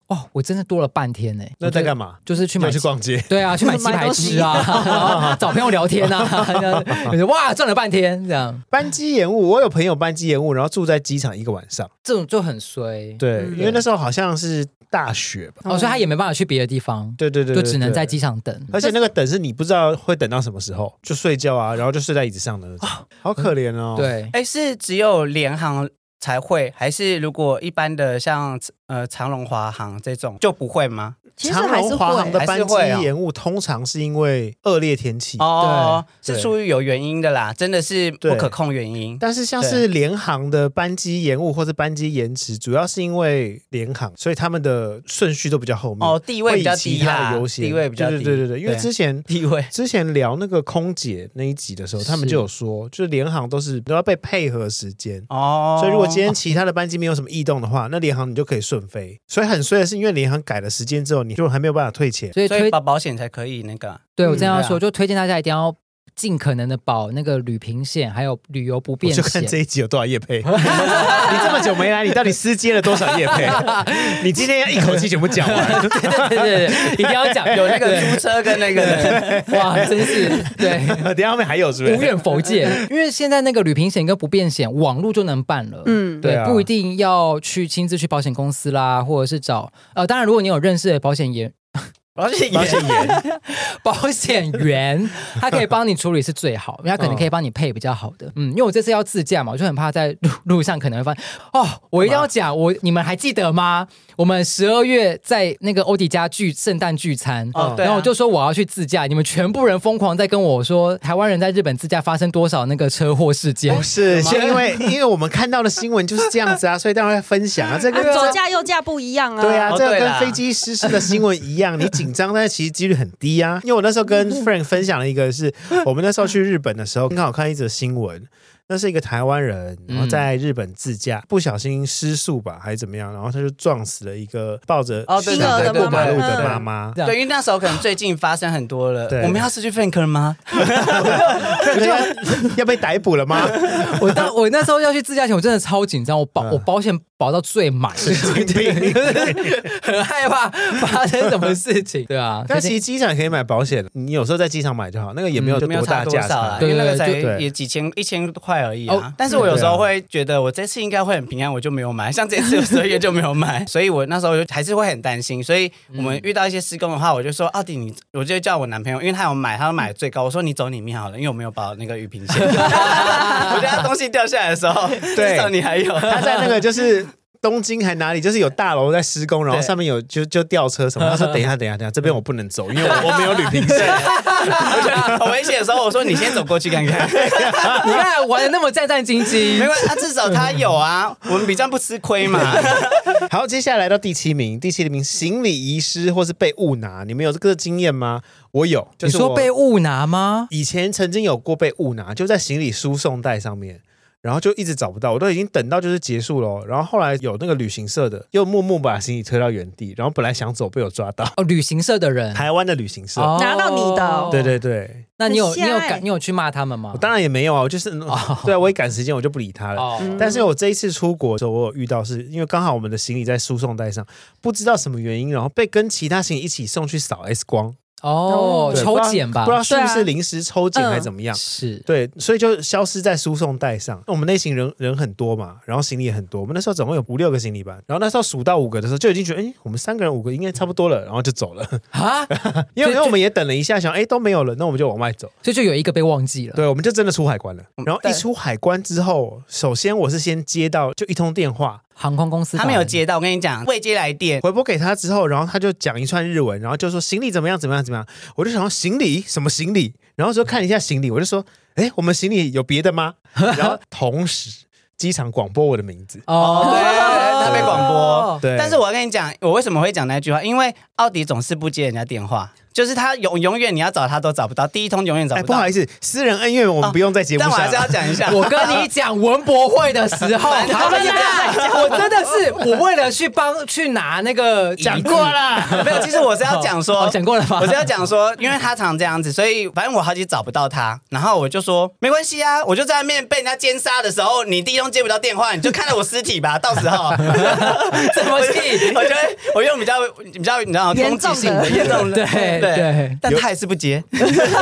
哦，我真的多了半天呢。那在干嘛？就是去买去逛街，对啊，去买鸡排吃啊，找朋友聊天啊。哇，转了半天这样。班机延误，我有朋友班机延误，然后住在机场一个晚上，这种就很衰。对，因为那时候好像是大雪吧，哦，所以他也没办法去别的地方。对对对，就只能在机场等。而且那个等是你不知道会等到什么时候，就睡觉啊，然后就睡在椅子上的那种，好可怜哦。对，哎，是只有联航才会，还是如果一般的像呃长荣、华航这种就不会吗？其实还是长龙、华航的班机延误，通常是因为恶劣天气哦，是出于有原因的啦，真的是不可控原因。但是像是联航的班机延误或者班机延迟，主要是因为联航，所以他们的顺序都比较后面哦，地位比较低啦，优先地位比较低。对对对对，因为之前 地位之前聊那个空姐那一集的时候，他们就有说，就是联航都是都要被配合时间哦，所以如果今天其他的班机没有什么异动的话，那联航你就可以顺飞。所以很衰的是，因为联行改了时间之后，你就还没有办法退钱。所以推保保险才可以那个，对我这样说，就推荐大家一定要尽可能的保那个旅平险，还有旅游不便险。就看这一集有多少业配。你这么久没来，你到底私接了多少业配？你今天要一口气全部讲完。对对对对，一定要讲。有那个租车跟那个，哇，真是对。等下后面还有是不是？无远佛界，因为现在那个旅平险跟不便险，网络就能办了。嗯，对，不一定要去亲自去保险公司啦，或者是找呃，当然如果你有认识的保险业。保险保险员，保险员，他可以帮你处理是最好，因为他可能可以帮你配比较好的。嗯，因为我这次要自驾嘛，我就很怕在路 路上可能会发现哦，我一定要讲，我你们还记得吗？我们十二月在那个欧迪家聚圣诞聚餐，哦，然后我就说我要去自驾，你们全部人疯狂在跟我说，台湾人在日本自驾发生多少那个车祸事件？不是，是因为因为我们看到的新闻就是这样子啊，所以当然会分享啊。这个左驾右驾不一样啊，对啊，这个跟飞机失事的新闻一样，你紧。紧张，但是其实几率很低啊。因为我那时候跟 Frank 分享了一个，是我们那时候去日本的时候，刚好看一则新闻。那是一个台湾人，然后在日本自驾，不小心失速吧，还是怎么样？然后他就撞死了一个抱着婴儿的过马路的妈妈。对，因为那时候可能最近发生很多了。我们要失去 Frank 了吗？要被逮捕了吗？我当我那时候要去自驾前，我真的超紧张，我保我保险保到最满，很害怕发生什么事情。对啊，但其实机场可以买保险，你有时候在机场买就好，那个也没有多大价差，因为那个才也几千一千块。而已啊，哦、但是我有时候会觉得我这次应该会很平安，我就没有买。像这次十二月就没有买，所以我那时候就还是会很担心。所以我们遇到一些施工的话，我就说奥迪，你我就叫我男朋友，因为他有买，他有买最高。我说你走里面好了，因为我没有保那个雨屏险。我觉东西掉下来的时候，对至少你还有。他在那个就是。东京还哪里？就是有大楼在施工，然后上面有就就吊车什么。他说：“等一下，等一下，等一下，这边我不能走，因为我 我没有旅平险。”我觉得很危险的时候，我说：“你先走过去看看。”你看玩的那么战战兢兢，没关系，他至少他有啊，我们比较不吃亏嘛。好，接下来来到第七名，第七名行李遗失或是被误拿，你们有这个经验吗？我有，就是我你说被误拿吗？以前曾经有过被误拿，就在行李输送带上面。然后就一直找不到，我都已经等到就是结束了。然后后来有那个旅行社的，又默默把行李推到原地。然后本来想走，被我抓到。哦，旅行社的人，台湾的旅行社、哦、拿到你的。对对对，那你有你有赶你有去骂他们吗？我当然也没有啊，我就是、哦、对啊，我一赶时间我就不理他了。哦、但是我这一次出国的时候，我有遇到是因为刚好我们的行李在输送带上，不知道什么原因，然后被跟其他行李一起送去扫 X 光。哦，抽检吧，不知道是不是临时抽检还是怎么样？是对，所以就消失在输送带上。我们那行人人很多嘛，然后行李也很多。我们那时候总共有五六个行李吧，然后那时候数到五个的时候，就已经觉得，哎，我们三个人五个应该差不多了，然后就走了啊。因为因为我们也等了一下，想，哎，都没有了，那我们就往外走。所以就有一个被忘记了。对，我们就真的出海关了。然后一出海关之后，首先我是先接到就一通电话。航空公司他没有接到，我跟你讲，未接来电，回拨给他之后，然后他就讲一串日文，然后就说行李怎么样怎么样怎么样，我就想说行李？什么行李，然后说看一下行李，我就说，哎，我们行李有别的吗？然后同时机场广播我的名字，哦，对，他被广播，对，但是我要跟你讲，我为什么会讲那句话，因为奥迪总是不接人家电话。就是他永永远你要找他都找不到，第一通永远找不到。不好意思，私人恩怨我们不用在节目上。但我还是要讲一下，我跟你讲文博会的时候，我真的是我为了去帮去拿那个讲过了，没有。其实我是要讲说讲过了吗？我是要讲说，因为他常这样子，所以反正我好几找不到他，然后我就说没关系啊，我就在外面被人家奸杀的时候，你第一通接不到电话，你就看到我尸体吧，到时候怎么气？我觉得我用比较比较你知道攻击性的严重的，对。对对，但他还是不接。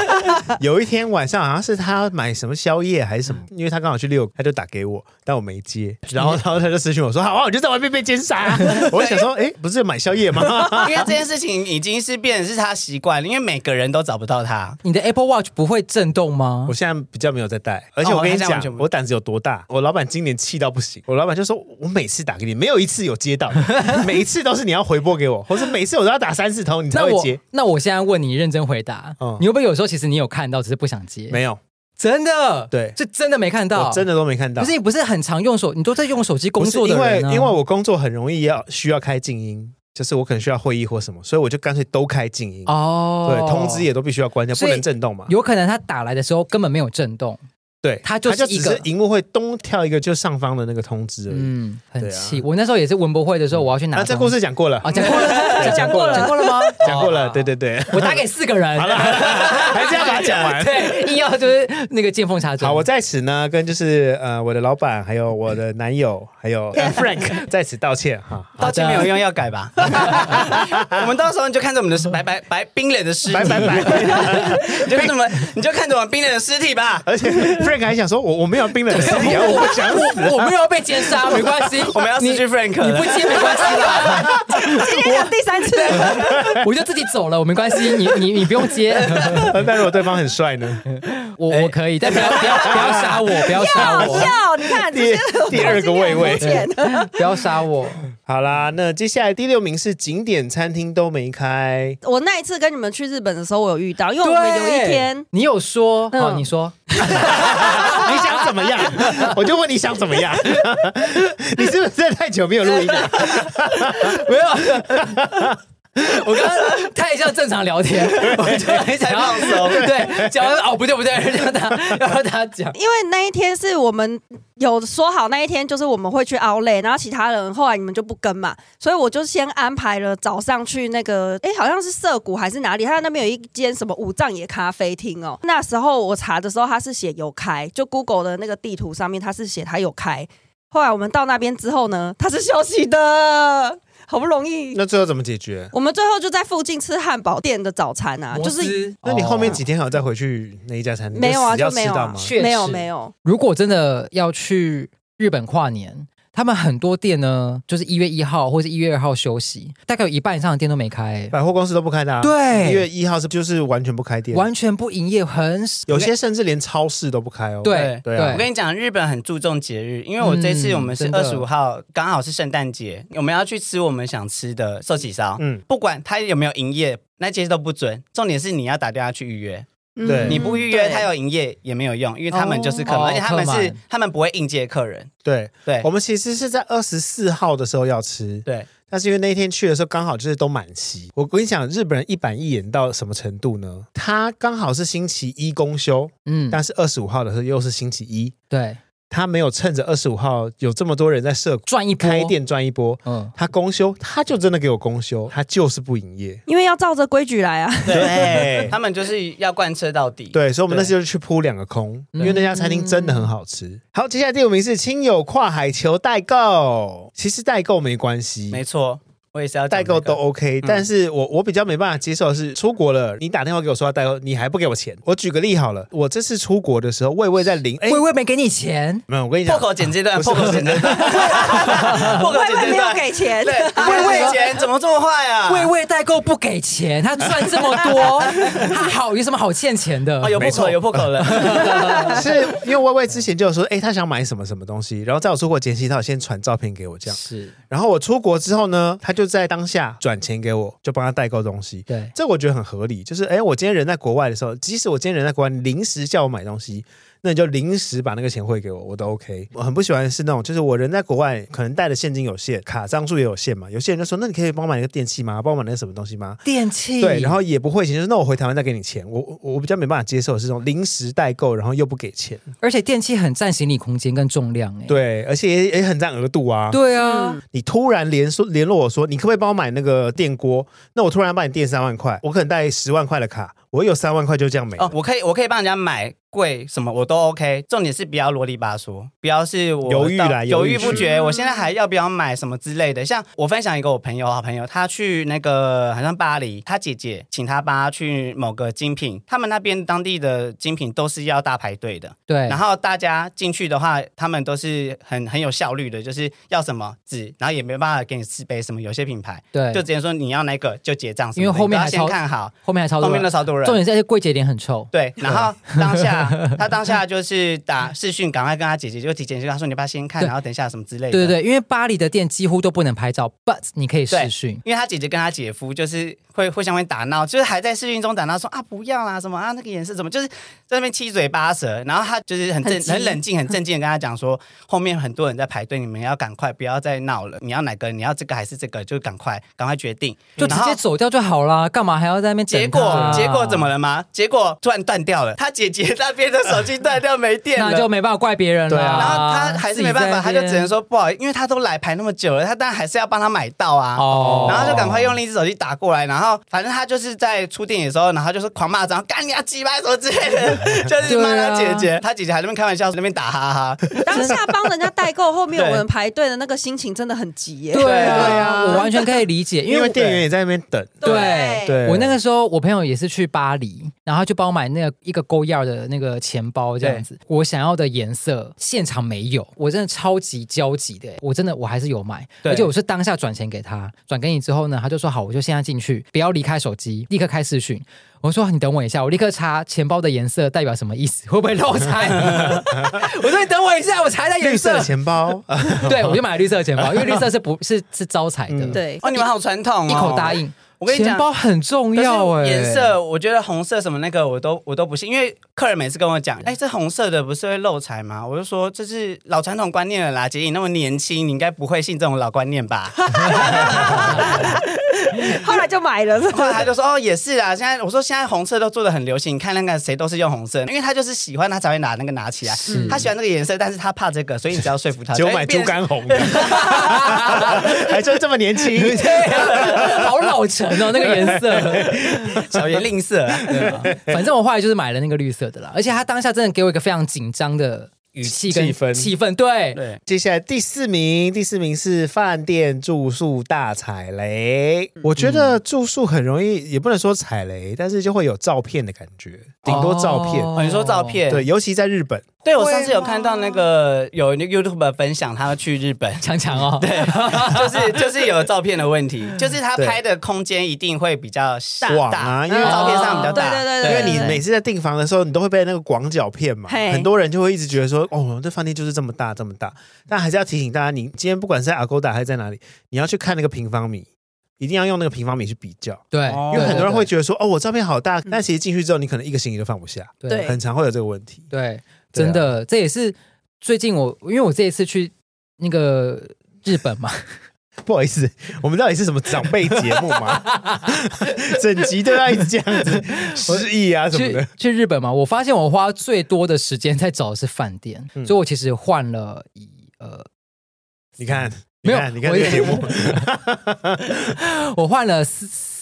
有一天晚上好像是他要买什么宵夜还是什么，因为他刚好去遛，他就打给我，但我没接。然后 然后他就私讯我说：“好啊，我就在外面被奸杀。”我想说：“哎，不是买宵夜吗？”因为这件事情已经是变成是他习惯了，因为每个人都找不到他。你的 Apple Watch 不会震动吗？我现在比较没有在戴，而且我跟你讲，我胆子有多大？我老板今年气到不行，我老板就说：“我每次打给你，没有一次有接到，每一次都是你要回拨给我，或是每次我都要打三四通你才会接。”那我现在问你，认真回答，嗯你会不会有时候其实你有看到，只是不想接？没有，真的，对，是真的没看到，真的都没看到。可是你不是很常用手，你都在用手机工作的人，因为因为我工作很容易要需要开静音，就是我可能需要会议或什么，所以我就干脆都开静音哦。对，通知也都必须要关掉，不能震动嘛。有可能他打来的时候根本没有震动。对，它就是一个荧幕会东跳一个，就上方的那个通知而已。嗯，很气。我那时候也是文博会的时候，我要去拿。那这故事讲过了啊，讲过了，讲过了，讲过了吗？讲过了，对对对。我打给四个人，好了，还是要把它讲完。对，硬要就是那个见缝插针。好，我在此呢，跟就是呃我的老板，还有我的男友，还有 Frank 在此道歉哈。道歉没有用，要改吧。我们到时候你就看着我们的白白白冰冷的尸体，白白白，你就看着我们，你就看着我们冰冷的尸体吧。而且 Frank 还想说，我我。没有冰冷的尸体，我不想死，我没有被奸杀，没关系，我们要失去 Frank，你不接没关系啦。今天讲第三次，我就自己走了，我没关系，你你你不用接。但如果对方很帅呢？我我可以，但不要不要不要杀我，不要杀我，要你看第第二个位位，不要杀我。好啦，那接下来第六名是景点餐厅都没开。我那一次跟你们去日本的时候，我有遇到，因为我们有一天你有说，哦，你说。你想怎么样？我就问你想怎么样？你是不是在太久没有录音了？没有。我刚刚太像正常聊天，我就很想要说，对，讲哦，不对不对，让他 让他讲，因为那一天是我们有说好，那一天就是我们会去 Outlet，然后其他人后来你们就不跟嘛，所以我就先安排了早上去那个，哎，好像是涩谷还是哪里，他那边有一间什么五藏野咖啡厅哦。那时候我查的时候，他是写有开，就 Google 的那个地图上面他是写他有开。后来我们到那边之后呢，他是休息的。好不容易，那最后怎么解决？我们最后就在附近吃汉堡店的早餐啊，就是。那你后面几天还要再回去那一家餐厅？没有啊，就没有吗？没有没有。如果真的要去日本跨年。他们很多店呢，就是一月一号或者一月二号休息，大概有一半以上的店都没开，百货公司都不开的啊。对，一月一号是就是完全不开店，完全不营业，很有些甚至连超市都不开哦。对对啊，我跟你讲，日本很注重节日，因为我这次我们是二十五号，刚好是圣诞节，我们要去吃我们想吃的寿喜烧。嗯，不管他有没有营业，那些都不准，重点是你要打电话去预约。对，你不预约，他有营业也没有用，因为他们就是客门，而且他们是他们不会应接客人。对对，我们其实是在二十四号的时候要吃，对，但是因为那一天去的时候刚好就是都满席。我跟你讲，日本人一板一眼到什么程度呢？他刚好是星期一公休，嗯，但是二十五号的时候又是星期一，对。他没有趁着二十五号有这么多人在设赚一波。开店赚一波，嗯，他公休，他就真的给我公休，他就是不营业，因为要照着规矩来啊。对，他们就是要贯彻到底。对，所以我们那时候就去扑两个空，因为那家餐厅真的很好吃。好，接下来第五名是亲友跨海求代购，其实代购没关系，没错。我也是要代购都 OK，但是我我比较没办法接受的是出国了，你打电话给我说要代购，你还不给我钱。我举个例好了，我这次出国的时候，魏魏在领，魏魏没给你钱，没有，我跟你讲，破口剪这段，破口剪这段，破口剪这段，没有给钱，对，魏魏钱怎么这么坏啊？魏魏代购不给钱，他赚这么多，他好有什么好欠钱的？啊有破口，有破口了，是因为魏魏之前就有说，哎，他想买什么什么东西，然后在我出国前夕，他有先传照片给我，这样。是，然后我出国之后呢，他就。在当下转钱给我，就帮他代购东西。对，这我觉得很合理。就是，哎，我今天人在国外的时候，即使我今天人在国外，临时叫我买东西。那你就临时把那个钱汇给我，我都 OK。我很不喜欢是那种，就是我人在国外，可能带的现金有限，卡张数也有限嘛。有些人就说，那你可以帮我买一个电器吗？帮我买那个什么东西吗？电器。对，然后也不汇钱，就是那我回台湾再给你钱。我我我比较没办法接受的是这种临时代购，然后又不给钱。而且电器很占行李空间跟重量，哎。对，而且也也很占额度啊。对啊，嗯、你突然联说联络我说，你可不可以帮我买那个电锅？那我突然帮你垫三万块，我可能带十万块的卡，我有三万块就这样没。哦，我可以我可以帮人家买。贵什么我都 OK，重点是不要啰里吧嗦，不要是我犹豫来犹豫不决，我现在还要不要买什么之类的。像我分享一个我朋友好朋友，他去那个好像巴黎，他姐姐请他爸去某个精品，他们那边当地的精品都是要大排队的，对。然后大家进去的话，他们都是很很有效率的，就是要什么纸，然后也没办法给你试杯什么，有些品牌。对，就直接说你要哪个就结账，因为后面还先看好，后面还超多，后面都超多人，重点是那些柜姐脸很臭，对。然后 当下 他当下就是打视讯，赶快跟他姐姐就提前就跟他说，你不要先看，然后等一下什么之类的。对对对，因为巴黎的店几乎都不能拍照，but 你可以视讯，因为他姐姐跟他姐夫就是。会互相会打闹，就是还在视讯中打闹，说啊不要啦，什么啊那个颜色怎么，就是在那边七嘴八舌。然后他就是很正很，很冷静、很正经的跟他讲说，后面很多人在排队，你们要赶快，不要再闹了。你要哪个？你要这个还是这个？就赶快赶快决定，就直接走掉就好了，干嘛还要在那边？结果结果怎么了吗？结果突然断掉了，他姐姐那边的手机断掉没电了，那就没办法怪别人了。然后他还是没办法，他就只能说不好意思，因为他都来排那么久了，他当然还是要帮他买到啊。哦，然后就赶快用另一只手机打过来，然后反正他就是。在出电影的时候，然后就是狂骂脏，干你啊鸡巴什么之类的，就是骂他姐姐，他姐姐还在那边开玩笑，在那边打哈哈。当下帮人家代购，后面我们排队的那个心情真的很急耶。对啊，我完全可以理解，因为店员也在那边等。对对，我那个时候我朋友也是去巴黎，然后就帮我买那个一个 Goyard 的那个钱包这样子，我想要的颜色现场没有，我真的超级焦急的，我真的我还是有买，而且我是当下转钱给他，转给你之后呢，他就说好，我就现在进去，不要离开手机。立刻开视讯，我说你等我一下，我立刻查钱包的颜色代表什么意思，会不会漏财？我说你等我一下，我查一下颜色。绿色钱包，对，我就买了绿色钱包，因为绿色是不是是招财的。嗯、对，哦，你们好传统、哦，一口答应。我跟你讲，钱包很重要哎，颜色我觉得红色什么那个我都我都不信，因为客人每次跟我讲，哎，这红色的不是会漏财吗？我就说这是老传统观念了啦，姐你那么年轻，你应该不会信这种老观念吧？后来就买了，是吧？后来他就说哦也是啊，现在我说现在红色都做的很流行，你看那个谁都是用红色，因为他就是喜欢他才会拿那个拿起来，他喜欢那个颜色，但是他怕这个，所以你只要说服他，就买猪肝红的，还说这么年轻，好老成。哦，那个颜色，小爷吝啬，对吧？反正我后来就是买了那个绿色的啦，而且他当下真的给我一个非常紧张的语气跟气氛，气氛对对。接下来第四名，第四名是饭店住宿大踩雷。我觉得住宿很容易，也不能说踩雷，但是就会有照片的感觉，顶多照片。哦，你说照片，对，尤其在日本。对，我上次有看到那个有 YouTube 分享，他去日本。强强哦，对，就是就是有照片的问题，就是他拍的空间一定会比较广啊，因为照片上比较大，对对对，因为你每次在订房的时候，你都会被那个广角骗嘛，很多人就会一直觉得说，哦，这饭店就是这么大这么大，但还是要提醒大家，你今天不管是在 Agoda 还是在哪里，你要去看那个平方米，一定要用那个平方米去比较，对，因为很多人会觉得说，哦，我照片好大，但其实进去之后，你可能一个行李都放不下，对，很常会有这个问题，对。真的，这也是最近我，因为我这一次去那个日本嘛，不好意思，我们到底是什么长辈节目吗？整集都要一直这样子失忆啊什么的去。去日本嘛，我发现我花最多的时间在找的是饭店，嗯、所以我其实换了一呃，你看，没有，你看这个节目，我 换了四。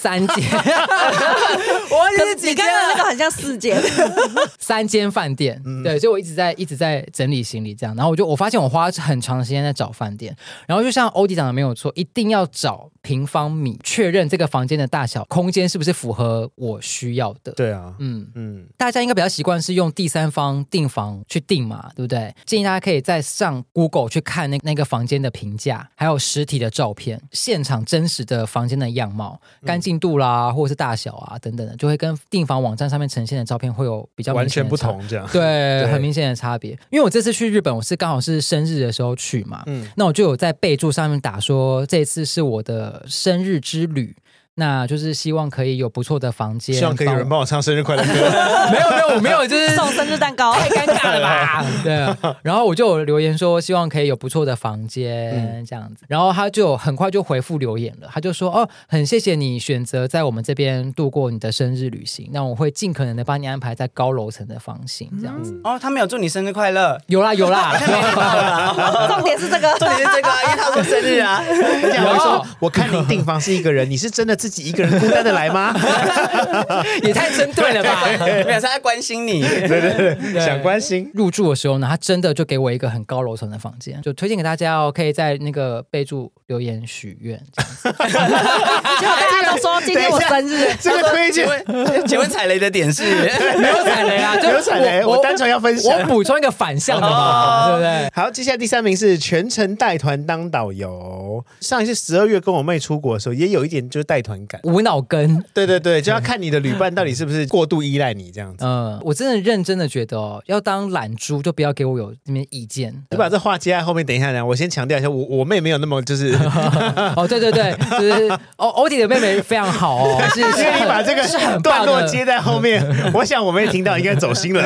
三间，我是几间？那个很像四间，三间饭店。对，所以我一直在一直在整理行李，这样。然后我就我发现我花很长时间在找饭店。然后就像欧弟讲的没有错，一定要找平方米，确认这个房间的大小空间是不是符合我需要的。对啊，嗯嗯，大家应该比较习惯是用第三方订房去订嘛，对不对？建议大家可以在上 Google 去看那那个房间的评价，还有实体的照片，现场真实的房间的样貌，干净。进度啦，或者是大小啊等等的，就会跟订房网站上面呈现的照片会有比较完全不同，这样对，对很明显的差别。因为我这次去日本，我是刚好是生日的时候去嘛，嗯，那我就有在备注上面打说，这次是我的生日之旅。那就是希望可以有不错的房间，希望可以有人帮我唱生日快乐歌。没有没有，我没有，就是送生日蛋糕，太尴尬了吧？对。然后我就有留言说，希望可以有不错的房间、嗯、这样子。然后他就很快就回复留言了，他就说：“哦，很谢谢你选择在我们这边度过你的生日旅行，那我会尽可能的帮你安排在高楼层的房型这样子。嗯”哦，他没有祝你生日快乐？有啦有啦，重点是这个，重点是这个，因为他说生日啊。然后说，我看你订房是一个人，你是真的自。自己一个人孤单的来吗？也太针对了吧！没有，他在关心你，对对对，想关心。入住的时候呢，他真的就给我一个很高楼层的房间，就推荐给大家哦，可以在那个备注留言许愿。结果大家都说今天我生日，这个推荐，请问踩雷的点是没有踩雷啊？没有踩雷，我单纯要分享，我补充一个反向的嘛，对不对？好，接下来第三名是全程带团当导游。上一次十二月跟我妹出国的时候，也有一点就是带团感，无脑跟。对对对，就要看你的旅伴到底是不是过度依赖你这样子。嗯，我真的认真的觉得哦，要当懒猪就不要给我有那边意见。你把这话接在后面，等一下呢，我先强调一下，我我妹没有那么就是 哦，对对对，就是哦，欧弟的妹妹非常好哦，是，因为你把这个是很段落接在后面，我想我妹听到应该走心了。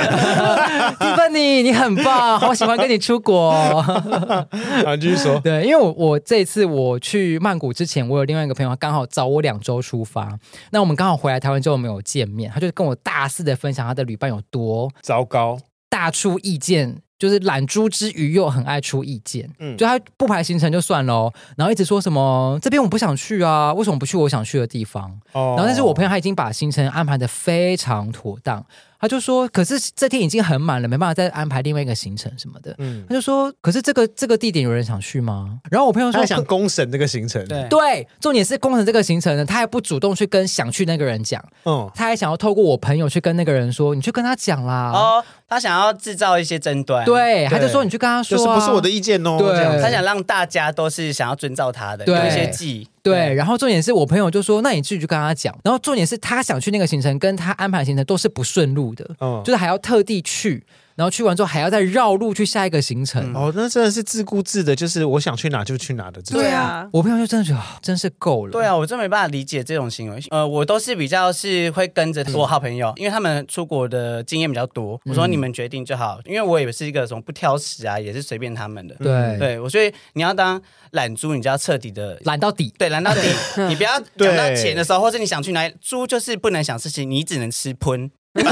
蒂芬妮，你很棒，好喜欢跟你出国。啊，继续说。对，因为我我这一次我去曼谷之前，我有另外一个朋友，他刚好找我两周出发，那我们刚好回来台湾之后没有见面，他就跟我大肆的分享他的旅伴有多糟糕，大出意见。就是懒猪之余又很爱出意见，嗯，就他不排行程就算了，然后一直说什么这边我不想去啊，为什么不去我想去的地方？哦，然后但是我朋友他已经把行程安排的非常妥当。他就说：“可是这天已经很满了，没办法再安排另外一个行程什么的。”嗯，他就说：“可是这个这个地点有人想去吗？”然后我朋友说：“他想公审这个行程。”对对，重点是公审这个行程呢，他还不主动去跟想去那个人讲，嗯，他还想要透过我朋友去跟那个人说：“你去跟他讲啦。”哦，他想要制造一些争端。对，他就说：“你去跟他说，就是不是我的意见哦。”对，他想让大家都是想要遵照他的，有一些记。对，然后重点是我朋友就说：“那你自己去跟他讲。”然后重点是他想去那个行程，跟他安排行程都是不顺路的，嗯，就是还要特地去。然后去完之后还要再绕路去下一个行程，嗯、哦，那真的是自顾自的，就是我想去哪就去哪的。对啊，我朋友就真的觉得真是够了。对啊，我真没办法理解这种行为。呃，我都是比较是会跟着我好朋友，嗯、因为他们出国的经验比较多。我说你们决定就好，因为我也是一个什么不挑食啊，也是随便他们的。对对，我所以你要当懒猪，你就要彻底的懒到底。对，懒到底。你不要讲到钱的时候，或者你想去哪里，猪就是不能想事情，你只能吃喷。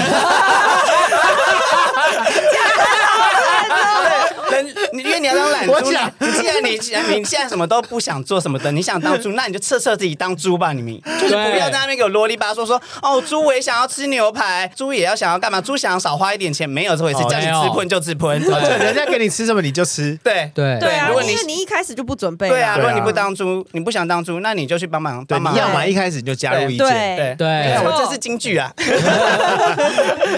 你因为你要当懒猪，你既然你既然你现在什么都不想做什么的，你想当猪，那你就彻彻自己当猪吧，你们。就是不要在那边给我啰里吧嗦说哦，猪我也想要吃牛排，猪也要想要干嘛，猪想要少花一点钱，没有这回事，叫你吃喷就吃喷，人家给你吃什么你就吃，对。对。对啊，如果你你一开始就不准备，对啊，如果你不当猪，你不想当猪，那你就去帮忙帮忙，要么一开始你就加入意见，对。对，我这是京剧啊，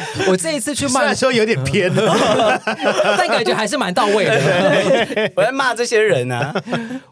我这一次去曼谷说有点偏了，但感觉还是蛮到位的。我在骂这些人啊！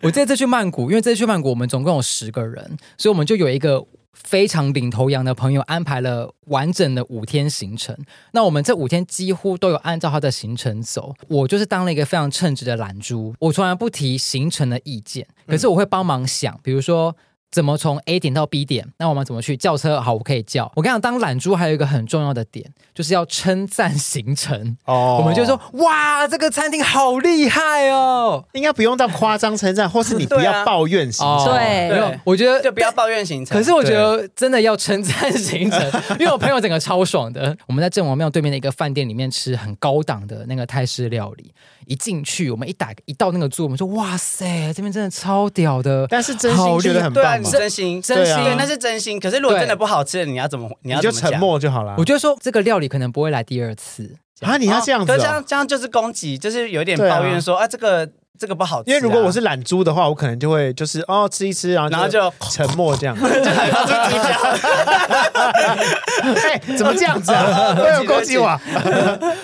我这次去曼谷，因为这次去曼谷我们总共有十个人，所以我们就有一个非常领头羊的朋友安排了完整的五天行程。那我们这五天几乎都有按照他的行程走。我就是当了一个非常称职的懒猪，我从来不提行程的意见，可是我会帮忙想，比如说。怎么从 A 点到 B 点？那我们怎么去叫车？好，我可以叫。我跟你讲，当懒猪还有一个很重要的点，就是要称赞行程。哦，我们就说哇，这个餐厅好厉害哦。应该不用到夸张称赞，或是你 不要抱怨行程。对，没有，我觉得就不要抱怨行程。可是我觉得真的要称赞行程，因为我朋友整个超爽的。我们在郑王庙对面的一个饭店里面吃很高档的那个泰式料理。一进去，我们一打一到那个桌，我们说哇塞，这边真的超屌的。但是真心觉得很棒，真心真心，对，那是真心。可是如果真的不好吃，你要怎么？你要就沉默就好了。我觉得说这个料理可能不会来第二次啊，你要这样子，这样这样就是攻击，就是有点抱怨说啊这个。这个不好吃，因为如果我是懒猪的话，我可能就会就是哦吃一吃，然后然后就沉默这样，就害怕猪脚。哎，怎么这样子啊？没有攻击我，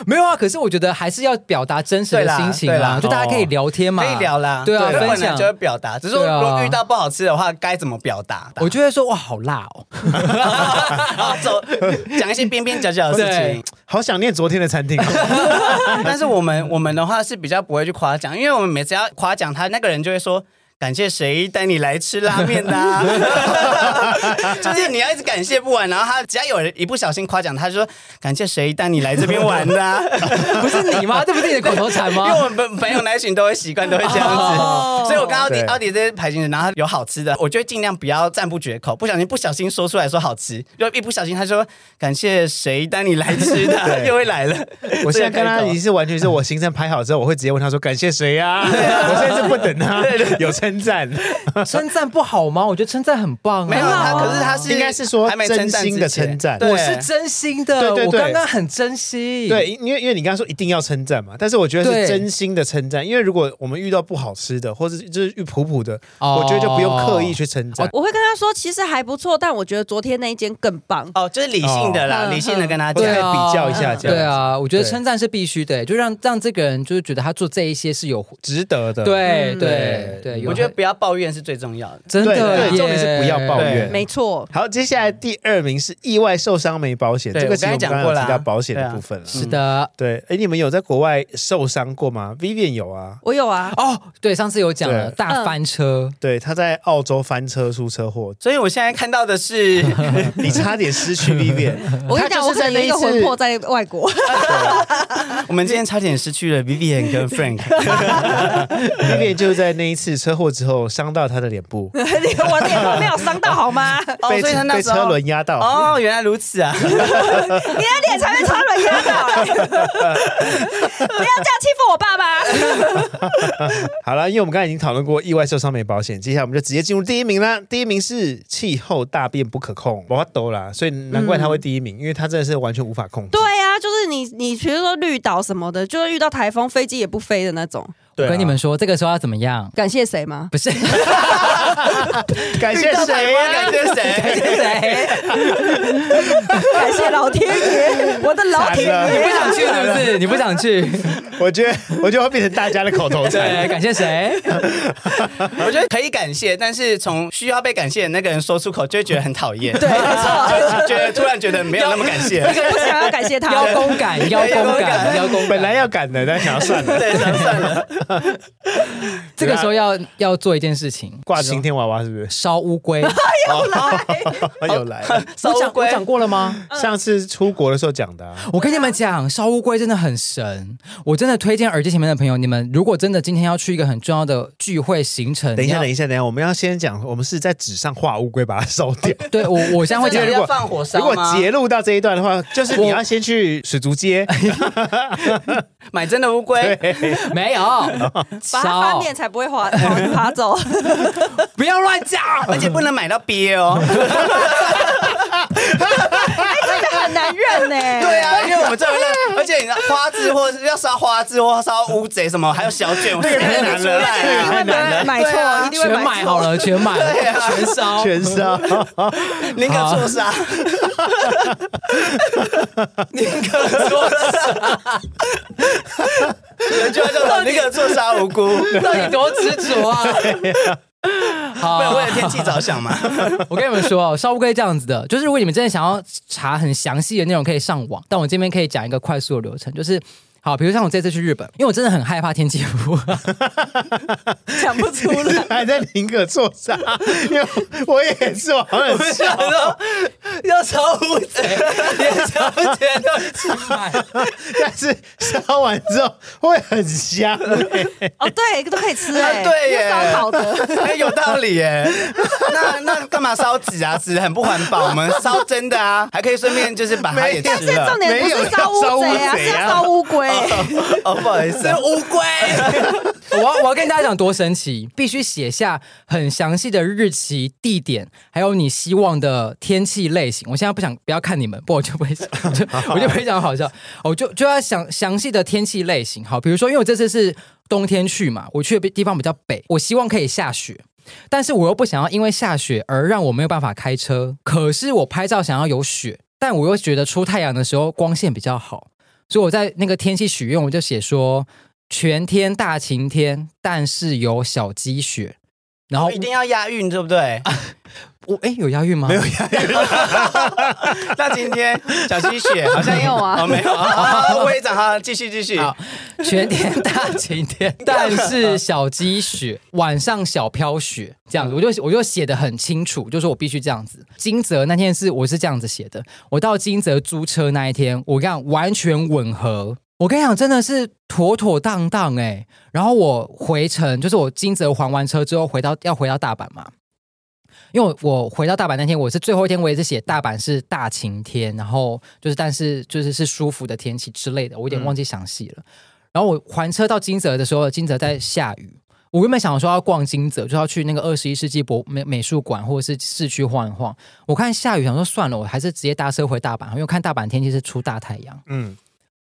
没有啊。可是我觉得还是要表达真实的心情啦，就大家可以聊天嘛，可以聊啦，对啊，分享就会表达。只是说如果遇到不好吃的话，该怎么表达？我就会说哇，好辣哦，然 后走讲一些边边角角的事情。好想念昨天的餐厅，但是我们我们的话是比较不会去夸奖，因为我们每次要夸奖他，那个人就会说。感谢谁带你来吃拉面的？啊？就是你要一直感谢不完，然后他只要有人一不小心夸奖，他就说感谢谁带你来这边玩的？啊？不是你吗？这不是你的口头禅吗？因为我们朋友那群都会习惯，都会这样子。Oh, 所以我跟奥迪奥迪这些排行人，然后有好吃的，我就会尽量不要赞不绝口，不小心不小心说出来说好吃，就一不小心他说感谢谁带你来吃的？对又会来了。我现在跟他已经是完全是我行程排好之后，我会直接问他说感谢谁呀？啊？我现在是不等他有称赞，称赞不好吗？我觉得称赞很棒啊。没有他，可是他是应该是说真心的称赞。我是真心的，对对对，我刚刚很真心。对，因为因为你刚刚说一定要称赞嘛，但是我觉得是真心的称赞。因为如果我们遇到不好吃的，或者就是遇普普的，我觉得就不用刻意去称赞。我会跟他说，其实还不错，但我觉得昨天那一间更棒。哦，就是理性的啦，理性的跟他讲，比较一下这样。对啊，我觉得称赞是必须的，就让让这个人就是觉得他做这一些是有值得的。对对对，我觉得不要抱怨是最重要的。真的，对重点是不要抱怨。没错。好，接下来第二名是意外受伤没保险，这个其实我们刚刚有提到保险的部分了。是的，对。哎，你们有在国外受伤过吗？Vivian 有啊，我有啊。哦，对，上次有讲了大翻车，对，他在澳洲翻车出车祸，所以我现在看到的是 你差点失去 Vivian。我跟你讲，我可能一个魂魄在外国。我们今天差点失去了 Vivian 跟 Frank。Vivian 就在那一次车祸之后伤到他的 脸部，我脸部没有伤到好吗？被被车轮压到。哦，原来如此啊！你的脸才被车轮压到，不要这样欺负我爸爸。好了，因为我们刚才已经讨论过意外受伤没保险，接下来我们就直接进入第一名啦。第一名是气候大变不可控，我抖啦，所以难怪他会第一名，因为他真的是完全无法控制。对啊，就是你你比如说绿岛什么的，就是遇到台风，飞机也不飞的那种。我跟你们说，这个时候要怎么样？感谢谁吗？不是，感谢谁？感谢谁？感谢谁？感谢老天爷！我的老天爷！你不想去是不是？你不想去？我觉得，我觉得会变成大家的口头禅。感谢谁？我觉得可以感谢，但是从需要被感谢的那个人说出口，就会觉得很讨厌。对，觉得突然觉得没有那么感谢，不想要感谢他。邀功感，邀功感，邀功。本来要感的，但想要算了，对，想算了。这个时候要要做一件事情，挂晴天娃娃是不是？烧乌龟，又来，又来。烧乌龟讲过了吗？上次出国的时候讲的。我跟你们讲，烧乌龟真的很神。我真的推荐耳机前面的朋友，你们如果真的今天要去一个很重要的聚会行程，等一下，等一下，等一下，我们要先讲，我们是在纸上画乌龟，把它烧掉。对我，我现在会如果放火烧，如果截录到这一段的话，就是你要先去水族街买真的乌龟，没有。把它翻面才不会滑滑爬走，不要乱讲，而且不能买到鳖哦。很难认呢。对啊，因为我们这边认，而且你知道花字或者是要烧花字或烧乌贼什么，还有小卷，太难了，太难了，买错，一定会全买好了，全买，全烧，全烧，宁可错杀？宁可错杀？人就叫做宁可错杀无辜，到底多执着啊！好，为了天气着想嘛。我跟你们说哦，烧乌龟这样子的，就是如果你们真的想要查很详细的内容，可以上网。但我这边可以讲一个快速的流程，就是。好，比如像我这次去日本，因为我真的很害怕天气不好，讲不出来，还在宁可做啥？因为我也是，我好想说，要烧乌贼，连烧钱都去买，但是烧完之后会很香。哦，对，都可以吃哎，对耶，烧烤的，哎，有道理耶。那那干嘛烧纸啊？纸很不环保，我们烧真的啊，还可以顺便就是把它也吃了。但是重点不是烧乌贼啊，是要烧乌龟。哦，不好意思，是乌龟。我要我要跟大家讲多神奇，必须写下很详细的日期、地点，还有你希望的天气类型。我现在不想不要看你们，不我就不会讲，我就非常好笑。我就就要想详细的天气类型。好，比如说，因为我这次是冬天去嘛，我去的地方比较北，我希望可以下雪，但是我又不想要因为下雪而让我没有办法开车。可是我拍照想要有雪，但我又觉得出太阳的时候光线比较好。所以我在那个天气许愿，我就写说全天大晴天，但是有小积雪，然后一定要押韵，对不对？我哎，有押韵吗？没有押韵。那今天小积雪好像没有啊？哦，没有啊。我也讲哈，继续继续。全天大晴天，但是小积雪，晚上小飘雪，这样子，我就我就写的很清楚，就说我必须这样子。金泽那天是我是这样子写的，我到金泽租车那一天，我跟你讲完全吻合。我跟你讲，真的是妥妥当当哎。然后我回程，就是我金泽还完车之后，回到要回到大阪嘛。因为我回到大阪那天，我是最后一天，我也是写大阪是大晴天，然后就是但是就是是舒服的天气之类的，我有点忘记详细了。然后我还车到金泽的时候，金泽在下雨，我原本想说要逛金泽，就要去那个二十一世纪博美美术馆或者是市区晃一晃。我看下雨，想说算了，我还是直接搭车回大阪，因为看大阪天气是出大太阳。嗯。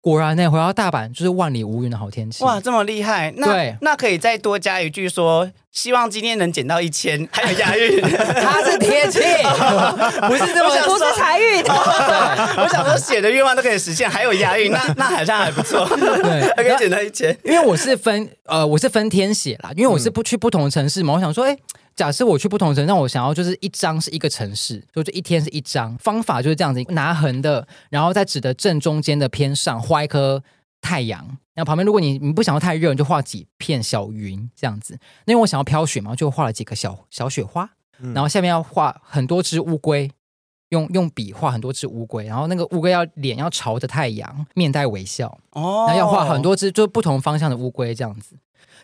果然呢，回到大阪就是万里无云的好天气。哇，这么厉害！那那可以再多加一句说，希望今天能捡到一千，还有押韵。它是天气，不是这么不是财运。我想说写的愿望都可以实现，还有押韵，那那好像还不错。对，还可以捡到一千。因为我是分呃，我是分天写啦，因为我是不去不同的城市嘛，我想说，哎。假设我去不同城市，那我想要就是一张是一个城市，就这一天是一张。方法就是这样子，拿横的，然后在纸的正中间的偏上画一颗太阳，然后旁边如果你你不想要太热，你就画几片小云这样子。那因为我想要飘雪嘛，就画了几个小小雪花，然后下面要画很多只乌龟，用用笔画很多只乌龟，然后那个乌龟要脸要朝着太阳，面带微笑哦，然后要画很多只就不同方向的乌龟这样子。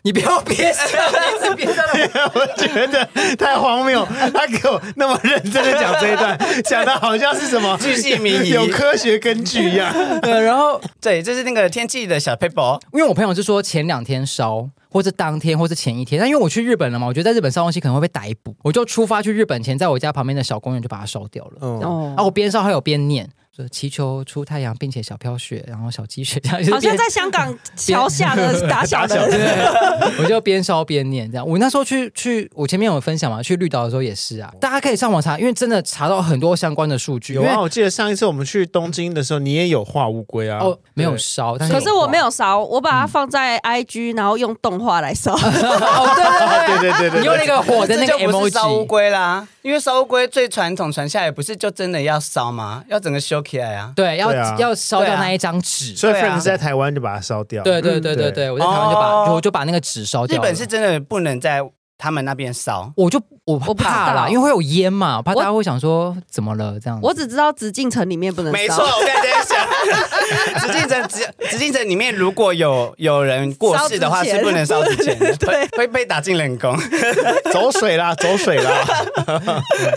你不要憋笑，一直憋笑。我觉得太荒谬，他给我那么认真的讲这一段，讲的好像是什么巨细靡遗、有科学根据一样。对，然后对，这是那个天气的小 paper。因为我朋友是说前两天烧，或者当天，或者前一天。但因为我去日本了嘛，我觉得在日本烧东西可能会被逮捕，我就出发去日本前，在我家旁边的小公园就把它烧掉了。哦，然后我边烧还有边念。就祈求出太阳，并且小飘雪，然后小积雪，这样好像在香港 桥下的 打小的。对，我就边烧边念这样。我那时候去去，我前面有分享嘛，去绿岛的时候也是啊。大家可以上网查，因为真的查到很多相关的数据。有啊，我记得上一次我们去东京的时候，你也有画乌龟啊。哦，没有烧，但是可是我没有烧，我把它放在 IG，然后用动画来烧。哦，对对对对对，你用那个火的那个 emoji 烧乌龟啦。因为烧乌龟最传统传下来，不是就真的要烧吗？要整个修起来啊。对，要要烧掉那一张纸。所以 Frank 在台湾就把它烧掉。对对对对对，我在台湾就把我就把那个纸烧掉。日本是真的不能在他们那边烧，我就我不怕啦，因为会有烟嘛，怕大家会想说怎么了？这样。我只知道紫禁城里面不能烧。没错，我刚才在想，紫禁城紫紫禁城里面如果有有人过世的话，是不能烧纸钱的，对，会被打进冷宫，走水啦，走水啦，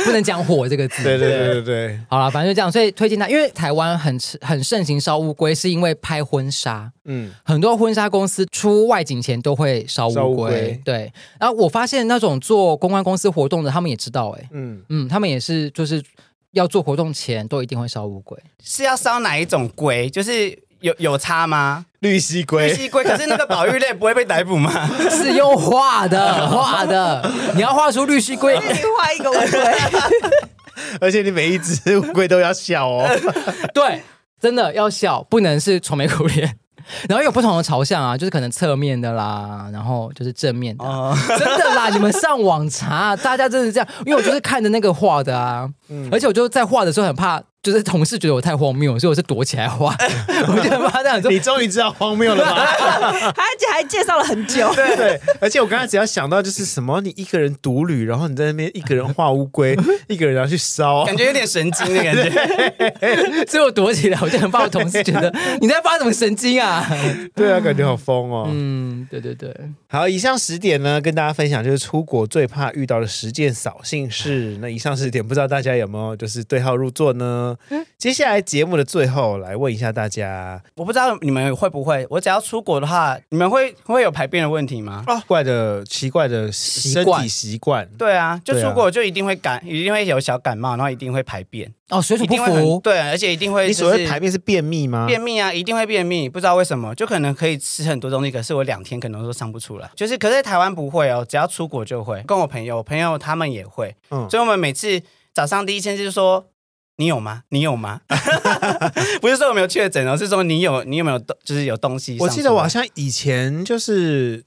不能讲火这个字。对对对对对，好了，反正就这样，所以推荐他，因为台湾很很盛行烧乌龟，是因为拍婚纱，嗯，很多婚纱公司出外景前都会烧乌龟，对，然后我发现。那种做公关公司活动的，他们也知道哎、欸，嗯嗯，他们也是，就是要做活动前都一定会烧乌龟。是要烧哪一种龟？就是有有差吗？绿蜥龟，绿蜥龟。可是那个保育类不会被逮捕吗？是用画的，画的。你要画出绿蜥龟，你画一个乌龟，而且你每一只乌龟都要笑哦。对，真的要笑，不能是愁眉苦脸。然后有不同的朝向啊，就是可能侧面的啦，然后就是正面的，哦、真的啦，你们上网查，大家真的是这样，因为我就是看着那个画的啊，嗯、而且我就在画的时候很怕。就是同事觉得我太荒谬，所以我是躲起来画。我觉得妈这样说，你终于知道荒谬了吗？他还介绍了很久。对 对，而且我刚才只要想到就是什么，你一个人独旅，然后你在那边一个人画乌龟，一个人要去烧，感觉有点神经的感觉。所以我躲起来，我就很怕我同事觉得你在发什么神经啊？对啊，感觉好疯哦。嗯，对对对。好，以上十点呢，跟大家分享就是出国最怕遇到的十件扫兴事。那以上十点，不知道大家有没有就是对号入座呢？接下来节目的最后，来问一下大家，我不知道你们会不会，我只要出国的话，你们会会有排便的问题吗？哦，怪的奇怪的身体习惯，对啊，就出国就一定会感，一定会有小感冒，然后一定会排便哦，水土不服，对，而且一定会，你所谓排便是便秘吗？便秘啊，一定会便秘，不知道为什么，就可能可以吃很多东西，可是我两天可能都上不出来，就是，可是在台湾不会哦，只要出国就会，跟我朋友，我朋友他们也会，嗯，所以我们每次早上第一天就是说。你有吗？你有吗？不是说我没有确诊哦，是说你有，你有没有就是有东西？我记得我好像以前就是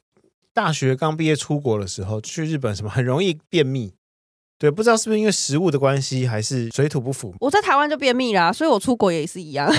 大学刚毕业出国的时候去日本，什么很容易便秘。对，不知道是不是因为食物的关系，还是水土不服。我在台湾就便秘啦，所以我出国也是一样。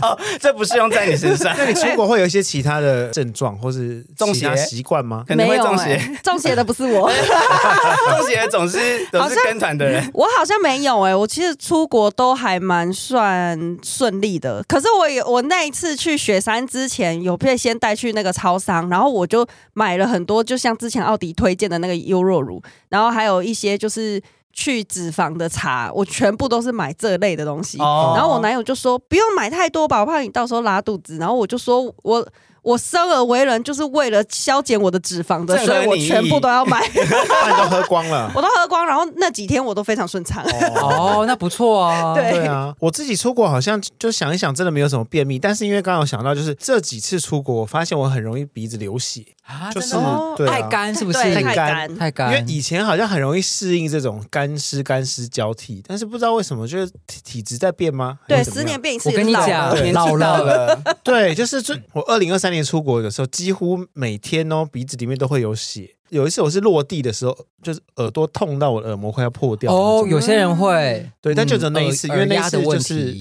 哦，这不是用在你身上。那你出国会有一些其他的症状，或是中邪习惯吗？可能会中邪。中邪的不是我，中邪总是总是跟团的人。我好像没有哎、欸，我其实出国都还蛮算顺利的。可是我有我那一次去雪山之前，有被先带去那个超商，然后我就买了很多，就像之前奥迪推荐的那个优若乳。然后还有一些就是去脂肪的茶，我全部都是买这类的东西。Oh. 然后我男友就说不用买太多吧，我怕你到时候拉肚子。然后我就说我我生而为人就是为了消减我的脂肪的，所以我全部都要买，那你 都喝光了，我都喝光，然后那几天我都非常顺畅。哦，那不错啊。对，对啊，我自己出国好像就想一想，真的没有什么便秘，但是因为刚刚有想到，就是这几次出国，我发现我很容易鼻子流血。啊，就是对，太干是不是？太干，太干。因为以前好像很容易适应这种干湿干湿交替，但是不知道为什么，就是体体质在变吗？对，十年变一次。我跟你讲，老了。对，就是最我二零二三年出国的时候，几乎每天哦鼻子里面都会有血。有一次我是落地的时候，就是耳朵痛到我的耳膜快要破掉。哦，有些人会，对，但就只有那一次，因为那一次就是。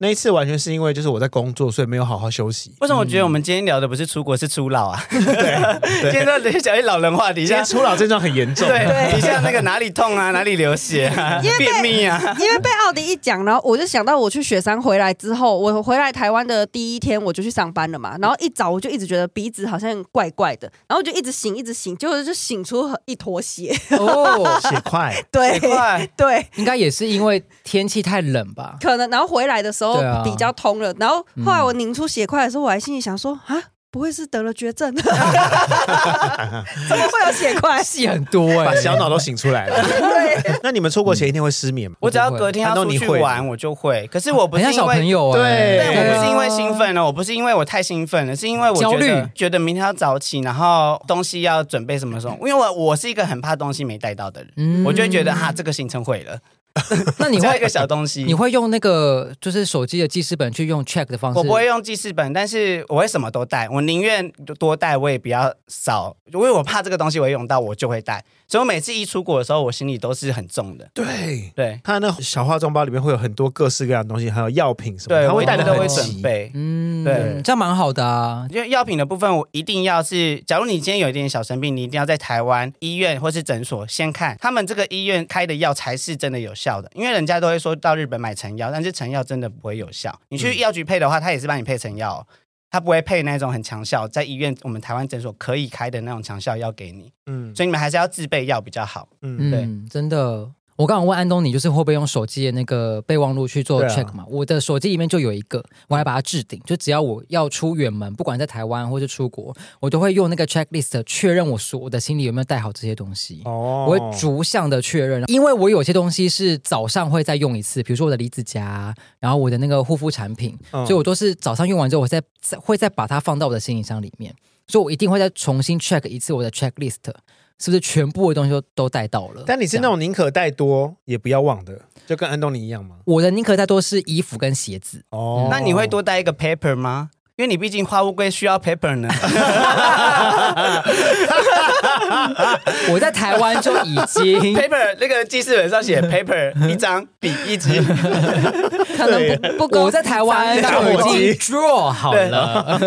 那一次完全是因为就是我在工作，所以没有好好休息。为什么我觉得我们今天聊的不是出国，是初老啊？对，今天在讲一老人话，底下初老症状很严重。对，底下那个哪里痛啊，哪里流血啊，便秘啊。因为被奥迪一讲，然后我就想到我去雪山回来之后，我回来台湾的第一天我就去上班了嘛。然后一早我就一直觉得鼻子好像怪怪的，然后就一直醒，一直醒，结果就醒出一坨血。哦，血块。对，血块。对，应该也是因为天气太冷吧？可能。然后回来的时候。比较通了，然后后来我拧出血块的时候，我还心里想说啊，不会是得了绝症？怎么会有血块？戏很多哎，把小脑都醒出来了。对，那你们出国前一天会失眠吗？我只要隔天要出去玩，我就会。可是我不是因为小朋友，对，但我不是因为兴奋了，我不是因为我太兴奋了，是因为我焦虑，觉得明天要早起，然后东西要准备什么时候？因为我我是一个很怕东西没带到的人，我就会觉得哈，这个行程毁了。那你会一个小东西？你会用那个就是手机的记事本去用 check 的方式？我不会用记事本，但是我会什么都带。我宁愿多带，我也比较少，因为我怕这个东西我会用到，我就会带。所以我每次一出国的时候，我心里都是很重的。对对，他那小化妆包里面会有很多各式各样的东西，还有药品什么，他会带的都会准备。嗯，对，这样蛮好的啊。因为药品的部分，我一定要是，假如你今天有一点小生病，你一定要在台湾医院或是诊所先看，他们这个医院开的药才是真的有效的。因为人家都会说到日本买成药，但是成药真的不会有效。你去药局配的话，他也是帮你配成药。他不会配那种很强效，在医院我们台湾诊所可以开的那种强效药给你，嗯，所以你们还是要自备药比较好，嗯，对，真的。我刚刚问安东尼，就是会不会用手机的那个备忘录去做 check 嘛？啊、我的手机里面就有一个，我还把它置顶，就只要我要出远门，不管在台湾或是出国，我都会用那个 checklist 确认我所我的行李有没有带好这些东西。哦，我会逐项的确认，因为我有些东西是早上会再用一次，比如说我的离子夹，然后我的那个护肤产品，嗯、所以我都是早上用完之后，我再再会再把它放到我的行李箱里面，所以我一定会再重新 check 一次我的 checklist。是不是全部的东西都都带到了？但你是那种宁可带多也不要忘的，就跟安东尼一样吗？我的宁可带多是衣服跟鞋子。哦，嗯、那你会多带一个 paper 吗？因为你毕竟花乌龟需要 paper 呢。我在台湾就已经 paper 那个记事本上写 paper 一张笔一支，可能不不够。我在台湾就已经 draw 好了，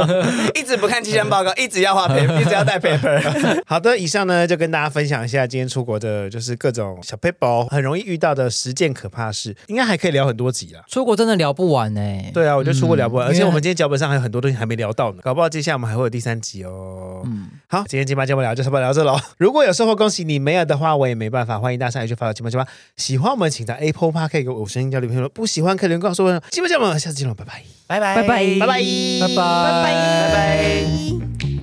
一直不看气象报告，一直要画 paper，一直要带 paper。好的，以上呢就跟大家分享一下今天出国的，就是各种小 paper 很容易遇到的十件可怕事，应该还可以聊很多集啦。出国真的聊不完呢、欸。对啊，我觉得出国聊不完，嗯、而且我们今天脚本上还有很多东西还没聊到呢，搞不好接下来我们还会有第三集哦。嗯，好，今天金马节目聊就差不多聊这喽。如果有收获，恭喜你；没有的话，我也没办法。欢迎大家上来去发到金马节目。喜欢我们，请在 Apple Park 可以给我五星交流评论。不喜欢可以留言告诉我。金马节目，下次见喽，拜拜，拜拜，拜拜，拜拜，拜拜，拜拜。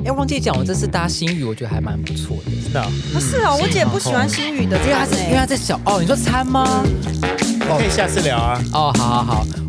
哎，忘记讲，我这次搭新宇，我觉得还蛮不错的。真的？不是啊，我姐不喜欢新宇的，因为她是因为她在小哦。你说餐吗？可以下次聊啊。哦，好好好。